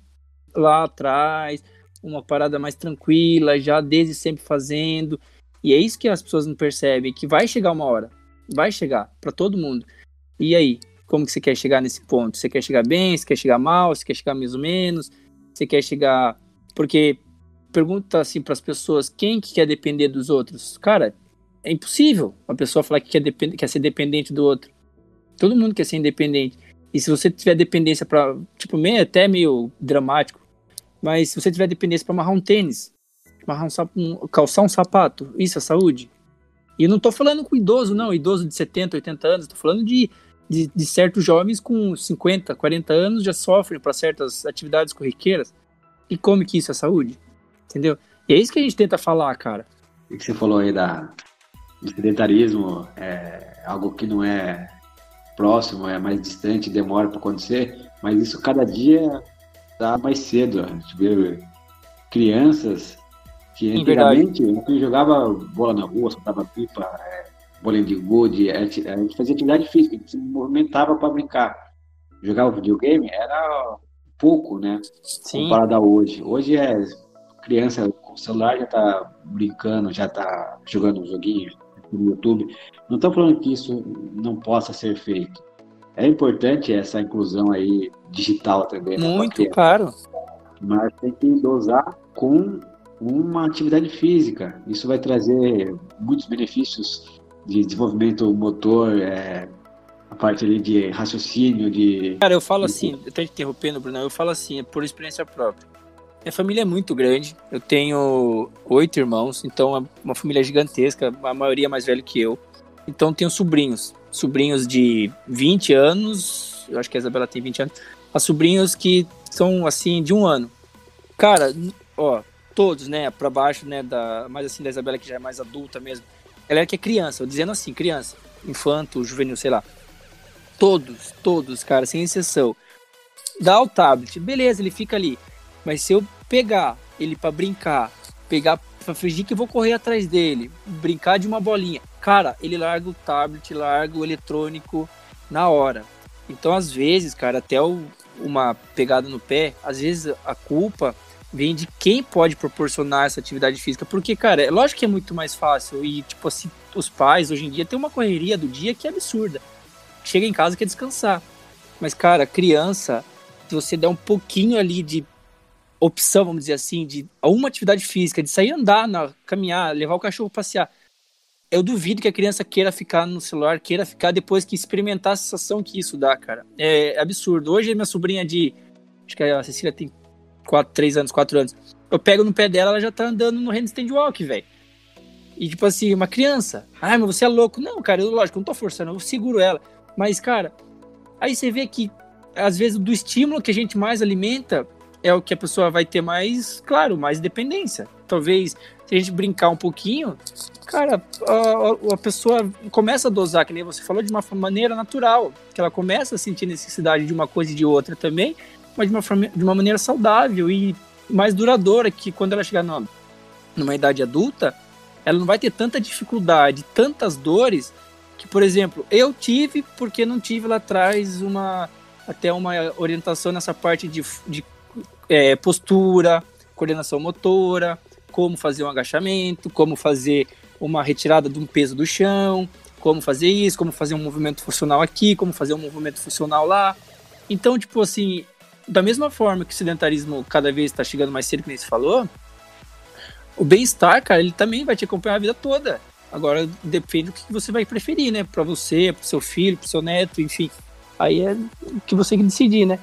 lá atrás uma parada mais tranquila, já desde sempre fazendo. E é isso que as pessoas não percebem, que vai chegar uma hora. Vai chegar para todo mundo. E aí, como que você quer chegar nesse ponto? Você quer chegar bem, você quer chegar mal, você quer chegar mais ou menos, você quer chegar porque pergunta assim para as pessoas quem que quer depender dos outros. Cara, é impossível a pessoa falar que quer, depend quer ser dependente do outro. Todo mundo quer ser independente. E se você tiver dependência para, tipo, meio, até meio dramático, mas se você tiver dependência para amarrar um tênis, amarrar um, um, calçar um sapato, isso é saúde. E eu não tô falando com idoso, não, idoso de 70, 80 anos, tô falando de, de, de certos jovens com 50, 40 anos já sofrem para certas atividades corriqueiras. E como que isso é saúde? Entendeu? E é isso que a gente tenta falar, cara. O que você falou aí da, do sedentarismo, é algo que não é próximo, é mais distante, demora para acontecer, mas isso cada dia está mais cedo. A gente vê crianças que antigamente gente jogava bola na rua, soltava pipa, é, bolinha de gude, a gente, a gente fazia atividade física, a gente se movimentava para brincar. Jogava videogame era pouco, né? Sim. Comparado a hoje. Hoje é criança com celular já tá brincando, já tá jogando um joguinho no YouTube. Não estou falando que isso não possa ser feito. É importante essa inclusão aí digital também. Né, Muito, claro. Mas tem que dosar com uma atividade física. Isso vai trazer muitos benefícios de desenvolvimento motor, é, a parte ali de raciocínio, de... Cara, eu falo assim, eu tô interrompendo, Bruno, eu falo assim, é por experiência própria. Minha família é muito grande. Eu tenho oito irmãos, então é uma família gigantesca, a maioria mais velha que eu. Então tenho sobrinhos, sobrinhos de 20 anos, eu acho que a Isabela tem 20 anos, a sobrinhos que são assim de um ano. Cara, ó, todos, né, para baixo, né, da, mais assim da Isabela que já é mais adulta mesmo. Ela é que é criança, dizendo assim, criança, infanto, juvenil, sei lá. Todos, todos, cara, sem exceção. Dá o tablet, beleza, ele fica ali. Mas se eu pegar ele para brincar, pegar pra fingir que vou correr atrás dele, brincar de uma bolinha, cara, ele larga o tablet, larga o eletrônico na hora. Então, às vezes, cara, até o, uma pegada no pé, às vezes a culpa vem de quem pode proporcionar essa atividade física. Porque, cara, é lógico que é muito mais fácil. E, tipo assim, os pais hoje em dia têm uma correria do dia que é absurda. Chega em casa quer descansar. Mas, cara, criança, se você der um pouquinho ali de opção, vamos dizer assim, de uma atividade física, de sair andar, na, caminhar, levar o cachorro passear, eu duvido que a criança queira ficar no celular, queira ficar depois que experimentar a sensação que isso dá, cara. É absurdo. Hoje minha sobrinha de. Acho que a Cecília tem 4, 3 anos, 4 anos. Eu pego no pé dela, ela já tá andando no handstand walk, velho. E tipo assim, uma criança. Ai, mas você é louco. Não, cara, eu, lógico, não tô forçando, eu seguro ela. Mas, cara, aí você vê que, às vezes, do estímulo que a gente mais alimenta é o que a pessoa vai ter mais, claro, mais dependência. Talvez se a gente brincar um pouquinho, cara, a, a, pessoa começa a dosar, que nem você falou, de uma maneira natural, que ela começa a sentir necessidade de uma coisa e de outra também, mas de uma, de uma maneira saudável e mais duradoura, que quando ela chegar numa, numa idade adulta, ela não vai ter tanta dificuldade, tantas dores, que, por exemplo, eu tive porque não tive lá atrás uma até uma orientação nessa parte de, de é, postura, coordenação motora, como fazer um agachamento, como fazer uma retirada de um peso do chão, como fazer isso, como fazer um movimento funcional aqui, como fazer um movimento funcional lá. Então, tipo assim, da mesma forma que o sedentarismo cada vez está chegando mais cedo, como você falou, o bem-estar, cara, ele também vai te acompanhar a vida toda. Agora depende do que você vai preferir, né? Para você, para seu filho, para seu neto, enfim. Aí é o que você decidir, né?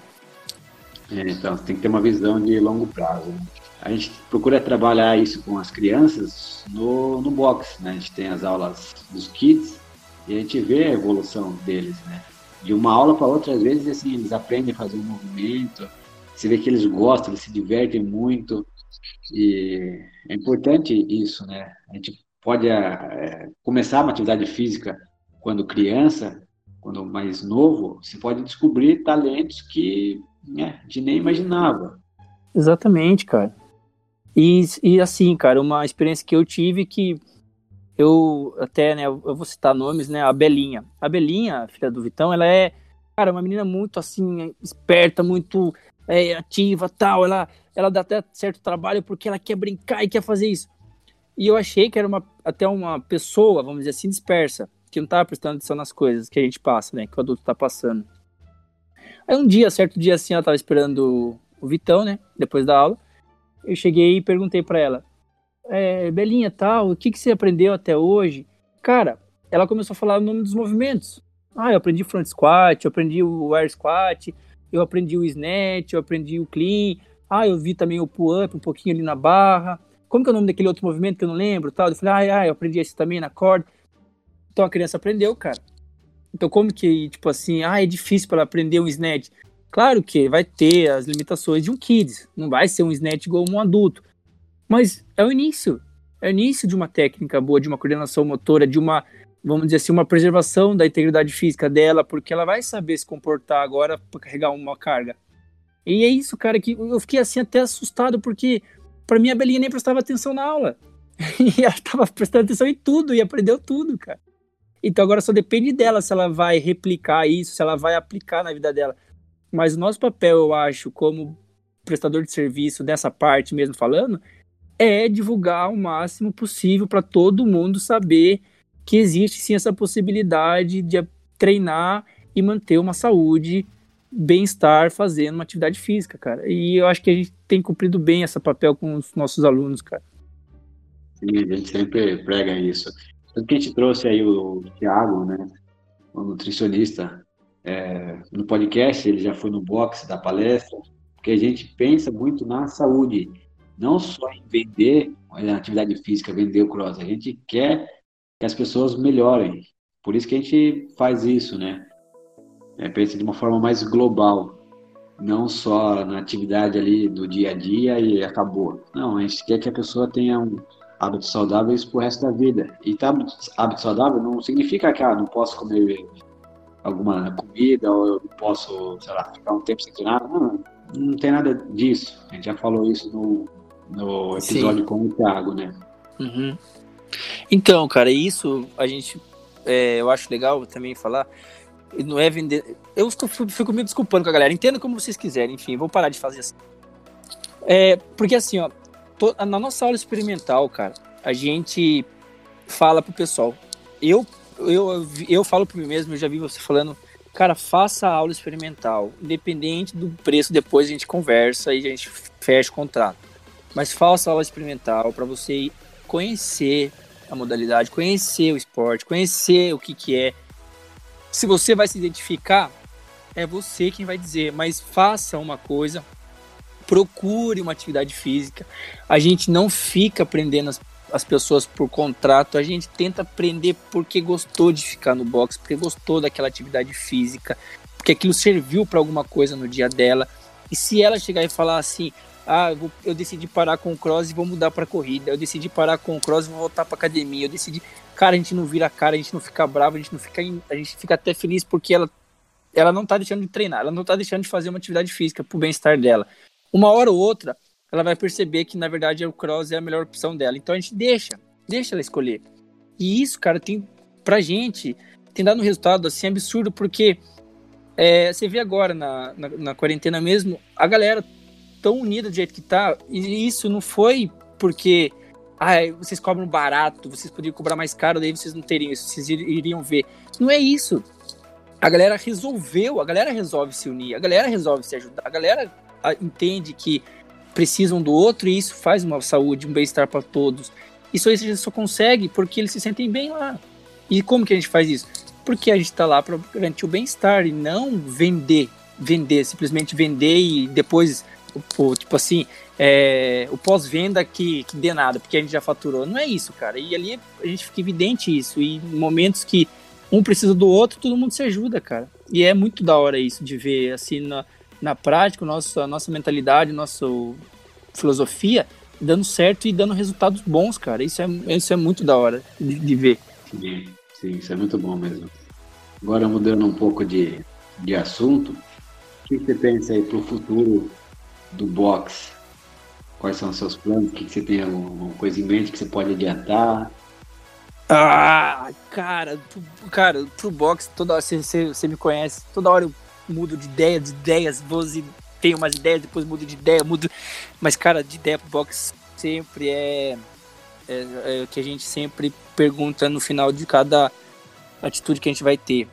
É, então, tem que ter uma visão de longo prazo. Né? a gente procura trabalhar isso com as crianças no, no box, né? A gente tem as aulas dos kids e a gente vê a evolução deles, né? De uma aula para outra, às vezes, assim, eles aprendem a fazer um movimento, você vê que eles gostam, eles se divertem muito e é importante isso, né? A gente pode é, começar uma atividade física quando criança, quando mais novo, você pode descobrir talentos que né, a gente nem imaginava. Exatamente, cara. E, e assim, cara, uma experiência que eu tive que eu até, né, eu vou citar nomes, né, a Belinha. A Belinha, filha do Vitão, ela é, cara, uma menina muito assim, esperta, muito é, ativa, tal, ela ela dá até certo trabalho porque ela quer brincar e quer fazer isso. E eu achei que era uma até uma pessoa, vamos dizer assim, dispersa, que não tava prestando atenção nas coisas que a gente passa, né, que o adulto tá passando. Aí um dia, certo dia assim, ela tava esperando o Vitão, né, depois da aula eu cheguei e perguntei para ela, é, Belinha, tal, o que, que você aprendeu até hoje? Cara, ela começou a falar o nome dos movimentos. Ah, eu aprendi front squat, eu aprendi o air squat, eu aprendi o snatch, eu aprendi o clean. Ah, eu vi também o pull-up um pouquinho ali na barra. Como que é o nome daquele outro movimento que eu não lembro? Tal? Eu falei, ah, ah, eu aprendi esse também na corda. Então a criança aprendeu, cara. Então como que, tipo assim, ah, é difícil para aprender um snatch. Claro que vai ter as limitações de um kids, não vai ser um snatch igual um adulto, mas é o início, é o início de uma técnica boa, de uma coordenação motora, de uma, vamos dizer assim, uma preservação da integridade física dela, porque ela vai saber se comportar agora para carregar uma carga. E é isso, cara, que eu fiquei assim até assustado, porque para mim a Belinha nem prestava atenção na aula. e ela estava prestando atenção em tudo e aprendeu tudo, cara. Então agora só depende dela se ela vai replicar isso, se ela vai aplicar na vida dela. Mas o nosso papel, eu acho, como prestador de serviço dessa parte mesmo falando, é divulgar o máximo possível para todo mundo saber que existe sim essa possibilidade de treinar e manter uma saúde, bem-estar fazendo uma atividade física, cara. E eu acho que a gente tem cumprido bem esse papel com os nossos alunos, cara. Sim, a gente sempre prega isso. Tanto que a gente trouxe aí o Thiago, né, o nutricionista, é, no podcast, ele já foi no box da palestra, porque a gente pensa muito na saúde, não só em vender a atividade física, vender o cross, a gente quer que as pessoas melhorem. Por isso que a gente faz isso, né? É, pensa de uma forma mais global. não só na atividade ali do dia a dia e acabou. Não, a gente quer que a pessoa tenha um hábitos saudáveis pro resto da vida. E tá, hábito saudável não significa que ah, não posso comer alguma comida ou eu não posso, sei lá, ficar um tempo sem nada. Não, não tem nada disso. A gente já falou isso no, no episódio Sim. com o Thiago, né? Uhum. Então, cara, isso a gente, é, eu acho legal também falar. Não é vender. Eu estou, fico me desculpando com a galera. Entenda como vocês quiserem. Enfim, vou parar de fazer assim. É, porque assim, ó, to, na nossa aula experimental, cara, a gente fala pro pessoal. Eu, eu, eu falo por mim mesmo, eu já vi você falando, cara, faça a aula experimental. Independente do preço, depois a gente conversa e a gente fecha o contrato. Mas faça a aula experimental para você conhecer a modalidade, conhecer o esporte, conhecer o que, que é. Se você vai se identificar, é você quem vai dizer, mas faça uma coisa procure uma atividade física. A gente não fica aprendendo as, as pessoas por contrato, a gente tenta aprender porque gostou de ficar no box, porque gostou daquela atividade física, porque aquilo serviu para alguma coisa no dia dela. E se ela chegar e falar assim, ah, eu, vou, eu decidi parar com o cross e vou mudar para corrida, eu decidi parar com o cross e vou voltar para academia, eu decidi, cara, a gente não vira a cara, a gente não fica bravo, a gente não fica, a gente fica até feliz porque ela ela não tá deixando de treinar, ela não tá deixando de fazer uma atividade física pro bem-estar dela uma hora ou outra, ela vai perceber que na verdade o cross é a melhor opção dela. Então a gente deixa, deixa ela escolher. E isso, cara, tem pra gente tem dado um resultado assim absurdo, porque é, você vê agora na, na, na, quarentena mesmo, a galera tão unida do jeito que tá, e isso não foi porque ah, vocês cobram barato, vocês poderiam cobrar mais caro, daí vocês não teriam isso, vocês iriam ver. Não é isso. A galera resolveu, a galera resolve se unir, a galera resolve se ajudar, a galera entende que precisam do outro e isso faz uma saúde, um bem-estar para todos. Isso a gente só consegue porque eles se sentem bem lá. E como que a gente faz isso? Porque a gente está lá para garantir o bem-estar e não vender, vender, simplesmente vender e depois, tipo assim, é, o pós-venda que, que dê nada, porque a gente já faturou. Não é isso, cara. E ali a gente fica evidente isso. E em momentos que um precisa do outro, todo mundo se ajuda, cara. E é muito da hora isso de ver, assim, na, na prática, nosso, a nossa mentalidade, nossa filosofia dando certo e dando resultados bons, cara. Isso é, isso é muito da hora de, de ver. Sim, sim, isso é muito bom mesmo. Agora mudando um pouco de, de assunto, o que você pensa aí para o futuro do boxe? Quais são os seus planos? O que você tem alguma coisa em mente que você pode adiantar? Ah, cara, cara, pro boxe, toda hora você, você, você me conhece, toda hora eu mudo de ideia, de ideias, vou tenho umas ideias, depois mudo de ideia, mudo. Mas, cara, de ideia pro box sempre é, é, é o que a gente sempre pergunta no final de cada atitude que a gente vai ter.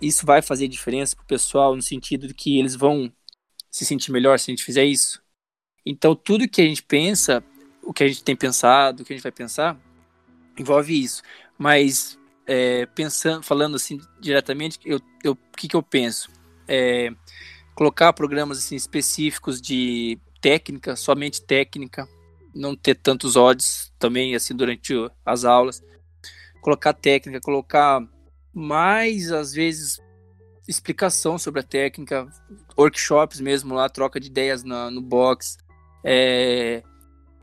Isso vai fazer diferença pro pessoal no sentido de que eles vão se sentir melhor se a gente fizer isso. Então, tudo que a gente pensa, o que a gente tem pensado, o que a gente vai pensar, envolve isso. Mas é, pensando, falando assim diretamente, eu, eu, o que, que eu penso? É, colocar programas assim, específicos de técnica, somente técnica, não ter tantos odds também assim durante as aulas, colocar técnica, colocar mais às vezes explicação sobre a técnica, workshops mesmo lá, troca de ideias na, no box, é,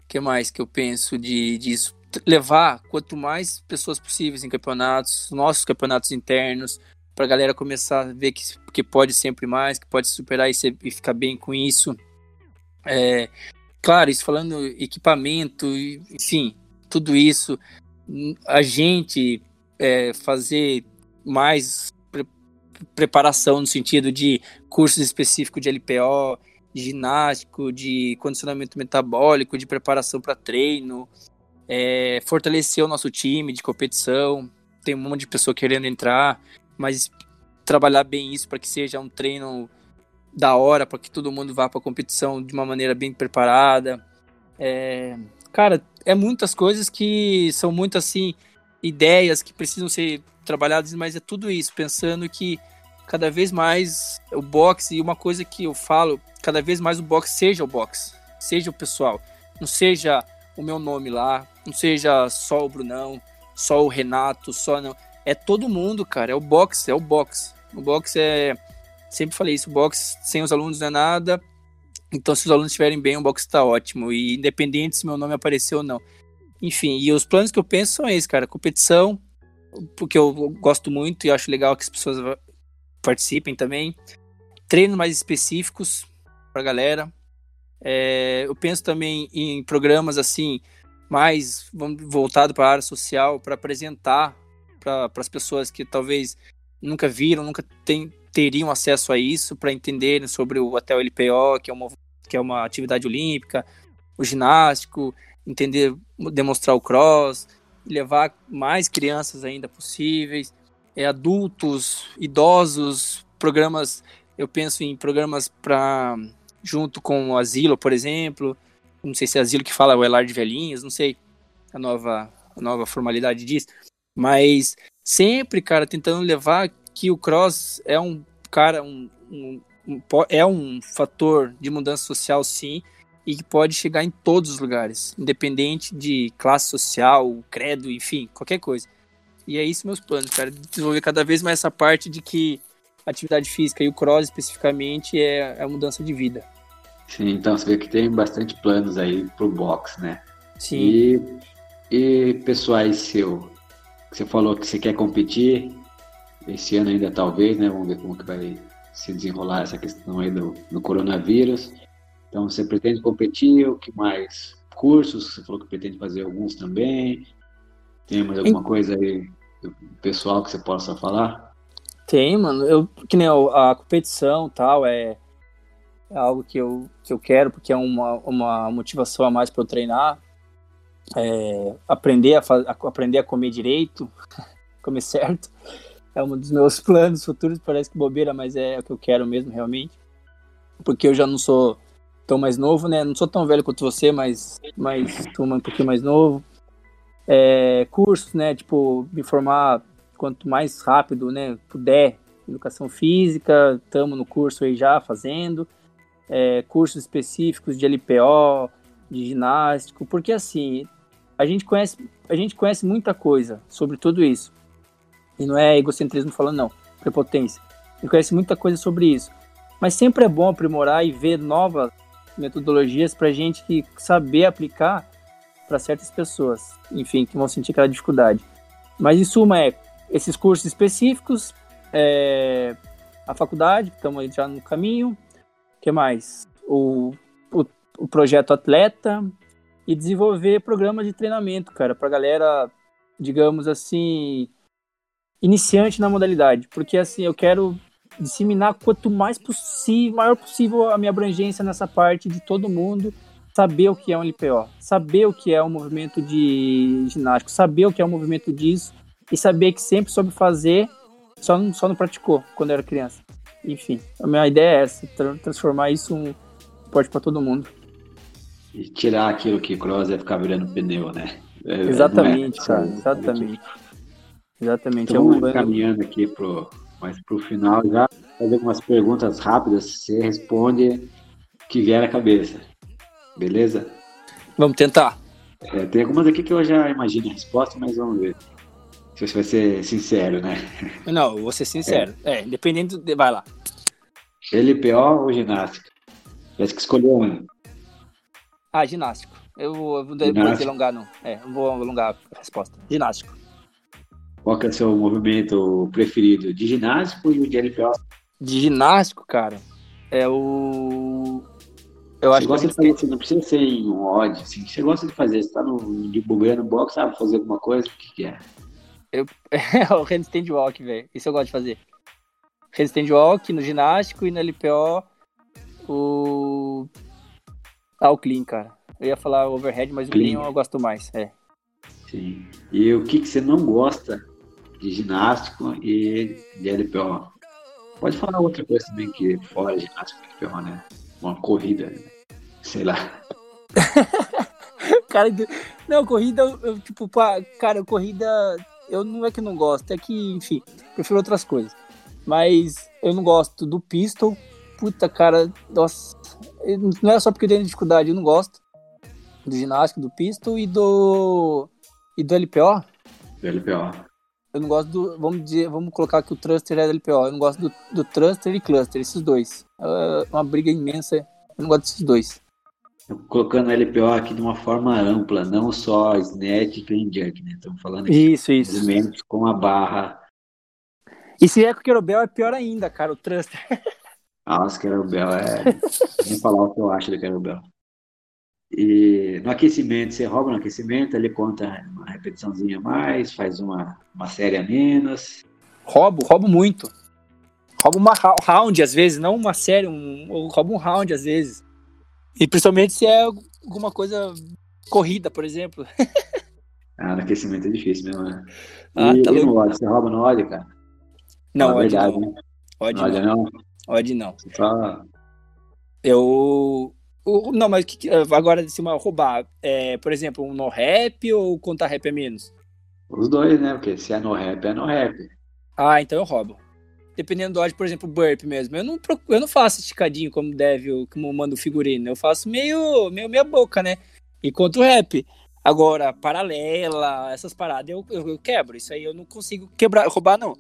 que mais que eu penso de disso? Levar quanto mais pessoas possíveis em campeonatos, nossos campeonatos internos, para a galera começar a ver que, que pode sempre mais, que pode superar e, ser, e ficar bem com isso. É, claro, isso falando equipamento, enfim, tudo isso, a gente é, fazer mais pre preparação no sentido de cursos específicos de LPO, de ginástico, de condicionamento metabólico, de preparação para treino, é, fortalecer o nosso time de competição. Tem um monte de pessoa querendo entrar mas trabalhar bem isso para que seja um treino da hora, para que todo mundo vá para a competição de uma maneira bem preparada. É, cara, é muitas coisas que são muito assim ideias que precisam ser trabalhadas, mas é tudo isso pensando que cada vez mais o boxe e uma coisa que eu falo, cada vez mais o boxe seja o boxe, seja o pessoal, não seja o meu nome lá, não seja só o Brunão, só o Renato, só não é todo mundo, cara. É o boxe, é o boxe. O boxe é, Sempre falei isso, o box sem os alunos não é nada. Então, se os alunos estiverem bem, o box está ótimo. E independente se meu nome apareceu ou não. Enfim, e os planos que eu penso são esses, cara. Competição, porque eu gosto muito e acho legal que as pessoas participem também. Treinos mais específicos pra galera. É, eu penso também em programas assim, mais voltado para a área social, para apresentar para as pessoas que talvez nunca viram, nunca tem, teriam acesso a isso, para entenderem sobre o até o LPO, que é uma, que é uma atividade olímpica, o ginástico, entender, demonstrar o cross, levar mais crianças ainda possíveis, é, adultos, idosos, programas, eu penso em programas para junto com o asilo, por exemplo, não sei se é asilo que fala o elar de velhinhos, não sei. A nova, a nova formalidade disso, mas sempre, cara, tentando levar que o cross é um cara, um, um, um é um fator de mudança social, sim, e que pode chegar em todos os lugares, independente de classe social, credo, enfim, qualquer coisa. E é isso meus planos, cara, desenvolver cada vez mais essa parte de que atividade física e o cross especificamente é, é a mudança de vida. Sim, então você vê que tem bastante planos aí pro box, né? Sim. E, e pessoais seu, você falou que você quer competir esse ano ainda talvez, né? Vamos ver como que vai se desenrolar essa questão aí do, do coronavírus. Então, você pretende competir? O que mais? Cursos? Você falou que pretende fazer alguns também. Tem mais alguma coisa aí pessoal que você possa falar? Tem, mano. Eu, que nem a competição tal, é, é algo que eu, que eu quero, porque é uma, uma motivação a mais para eu treinar. É, aprender, a, a, aprender a comer direito, comer certo. É um dos meus planos futuros, parece que bobeira, mas é o que eu quero mesmo, realmente. Porque eu já não sou tão mais novo, né? Não sou tão velho quanto você, mas, mas sou um pouquinho mais novo. É, cursos, né? Tipo, me formar quanto mais rápido, né? Puder. Educação física, estamos no curso aí já fazendo. É, cursos específicos de LPO, de ginástico, porque assim, a gente conhece, a gente conhece muita coisa sobre tudo isso. E não é egocentrismo falando, não, prepotência. A gente conhece muita coisa sobre isso. Mas sempre é bom aprimorar e ver novas metodologias para a gente saber aplicar para certas pessoas, enfim, que vão sentir aquela dificuldade. Mas em suma é esses cursos específicos, é, a faculdade, estamos já no caminho, o que mais? O, o, o, projeto atleta e desenvolver programas de treinamento, cara, para galera, digamos assim, iniciante na modalidade, porque assim eu quero disseminar quanto mais possível, maior possível a minha abrangência nessa parte de todo mundo saber o que é um LPO, saber o que é um movimento de ginástica, saber o que é um movimento disso e saber que sempre soube fazer, só não, só não praticou quando era criança. Enfim, a minha ideia é essa, transformar isso um esporte para todo mundo. E tirar aquilo que cross é ficar virando pneu, né? É, exatamente, é, cara, exatamente. Exatamente. Então, é um caminhando aqui pro mas para o final já fazer algumas perguntas rápidas, você responde o que vier à cabeça. Beleza? Vamos tentar. É, tem algumas aqui que eu já imagino a resposta, mas vamos ver. Se você vai ser sincero, né? Não, vou ser sincero. É, é independente de... Vai lá. LPO ou ginástica? Parece que escolheu um. Ah, ginástico. Eu vou, eu vou alongar, não. É, eu vou alongar a resposta. Ginástico. Qual que é o seu movimento preferido? De ginástico e o de LPO? De ginástico, cara, é o. Eu você acho gosta que de fazer, assim, não precisa ser em um odd, assim, você gosta de fazer, você tá no, debugando no box, sabe, fazer alguma coisa, o que, que é? Eu, é o handstand walk, velho, isso eu gosto de fazer. Handstand walk no ginástico e no LPO o... Ah, o clean, cara. Eu ia falar overhead, mas clean. o clean eu gosto mais, é. Sim. E o que, que você não gosta de ginástico e de LPO. Pode falar outra coisa também que fora ginástico e LPO, né? Uma corrida, sei lá. cara, não, corrida, eu, tipo, cara, corrida, eu não é que não gosto, é que, enfim, prefiro outras coisas. Mas eu não gosto do pistol, puta, cara, nossa, não é só porque eu tenho dificuldade, eu não gosto do ginástico, do pistol e do e do LPO. Do LPO. Eu não gosto do. Vamos dizer, vamos colocar que o Thruster é LPO. Eu não gosto do, do Thruster e Cluster, esses dois. É uma briga imensa. Eu não gosto desses dois. Colocando LPO aqui de uma forma ampla, não só snatch e clean jerk, né? Estamos falando Isso, isso. movimentos com a barra. E se é com o Querobel é pior ainda, cara, o Thruster. Nossa, Kettlebell é. Nem falar o que eu acho do Kettlebell. E no aquecimento, você rouba no aquecimento, ele conta uma repetiçãozinha a mais, faz uma, uma série a menos. Roubo, roubo muito. Roubo uma round às vezes, não uma série, um, eu roubo um round às vezes. E principalmente se é alguma coisa corrida, por exemplo. Ah, no aquecimento é difícil mesmo, né? Ah, e, tá e no ódio, você rouba no ódio, cara? Não, Fala a odd verdade, não. né? Odd No ódio não. não? Odd não. Só Eu. o- Não, mas que- agora, se uma roubar, é, por exemplo, um no rap ou contar rap é menos? os dois, né? Porque se é no rap, é no rap. Ah, então eu roubo. Dependendo do odd, por exemplo, burp mesmo. Eu não, eu não faço esticadinho como deve, como manda o figurino. Eu faço meio, meio meia boca, né? E conto rap. Agora, paralela, essas paradas eu, eu, eu quebro. Isso aí eu não consigo quebrar, roubar, não.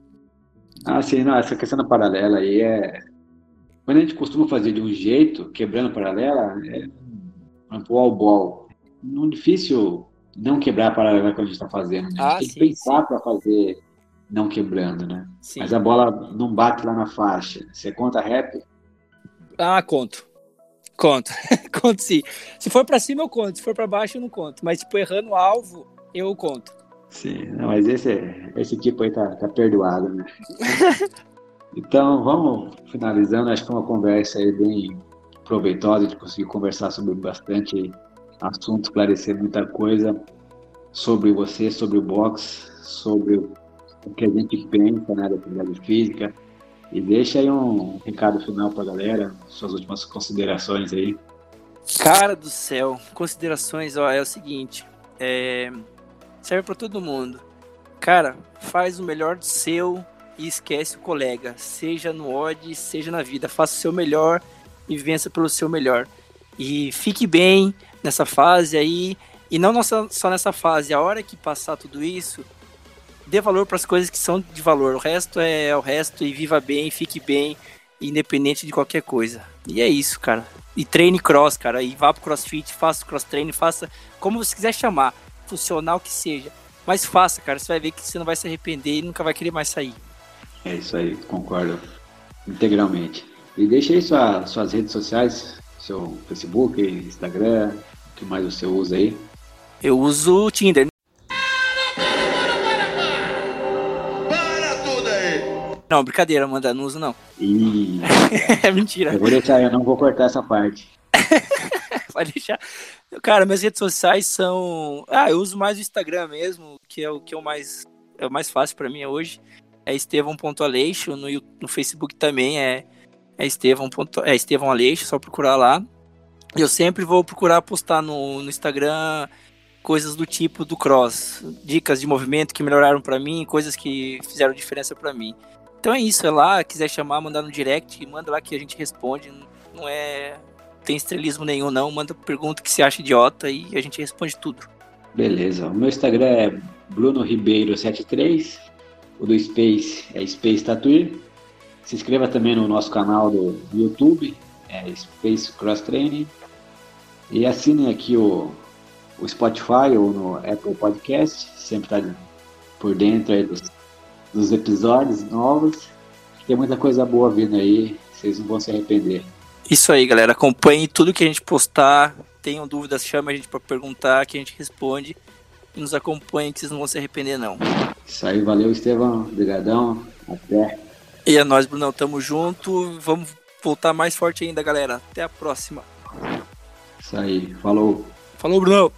Ah, sim, não, essa questão da paralela aí é. Quando a gente costuma fazer de um jeito, quebrando paralela, é um wall ball. Não é difícil não quebrar a paralela que a gente está fazendo. Né? A Ah, gente sim, tem que pensar para fazer não quebrando, né? Sim. Mas a bola não bate lá na faixa. Você conta rap? Ah, conto. Conto. conto sim. Se for pra cima, eu conto. Se for pra baixo, eu não conto. Mas, tipo, errando o alvo, eu conto. Sim, não, mas esse, esse tipo aí tá, tá perdoado, né? então, vamos finalizando. Acho que foi uma conversa aí bem proveitosa. A gente conseguiu conversar sobre bastante assunto, esclarecer muita coisa sobre você, sobre o boxe, sobre o que a gente pensa né, da atividade física. E deixa aí um recado final pra galera, suas últimas considerações aí. Cara do céu, considerações, ó, é o seguinte, é, serve pra todo mundo. Cara, faz o melhor do seu e esquece o colega, seja no odd, seja na vida, faça o seu melhor e vença pelo seu melhor. E fique bem nessa fase aí, e não só nessa fase, a hora que passar tudo isso, dê valor para as coisas que são de valor, o resto é o resto e viva bem, fique bem, independente de qualquer coisa. E é isso, cara. E treine cross, cara, e vá pro crossfit, faça cross treine, faça como você quiser chamar, funcional que seja, mas faça, cara, você vai ver que você não vai se arrepender e nunca vai querer mais sair. É isso aí, concordo integralmente. E deixa aí sua, suas redes sociais, seu Facebook, Instagram, o que mais você usa aí. Eu uso o Tinder. Para tudo aí! Não, brincadeira, Amanda, não uso não. E é mentira. eu vou deixar, eu não vou cortar essa parte. Pode deixar. Cara, minhas redes sociais são. Ah, eu uso mais o Instagram mesmo, que é o que eu mais. É o mais fácil pra mim hoje. É Estevão.aleixo. No, Yu- no Facebook também é, é Estevão. É Estevão Aleixo, só procurar lá. Eu sempre vou procurar postar no, no Instagram coisas do tipo do cross, dicas de movimento que melhoraram pra mim, coisas que fizeram diferença pra mim. Então é isso, é lá, quiser chamar, mandar no direct, manda lá que a gente responde. Não é tem estrelismo nenhum, não. Manda pergunta que você acha idiota e a gente responde tudo. Beleza. O meu Instagram é Bruno Ribeiro73. O do Space é Space Tatuir. Se inscreva também no nosso canal do YouTube, é Space Cross Training. E assinem aqui o, o Spotify ou no Apple Podcast. Sempre está por dentro aí dos, dos episódios novos. Tem muita coisa boa vindo aí. Vocês não vão se arrepender. Isso aí, galera. Acompanhe tudo que a gente postar. Tenham dúvidas, chame a gente pra perguntar, que a gente responde. E nos acompanhe, que vocês não vão se arrepender, não. Isso aí, valeu, Estevão. Obrigadão. Até. E é nóis, Brunão. Tamo junto. Vamos voltar mais forte ainda, galera. Até a próxima. Isso aí. Falou. Falou, Brunão.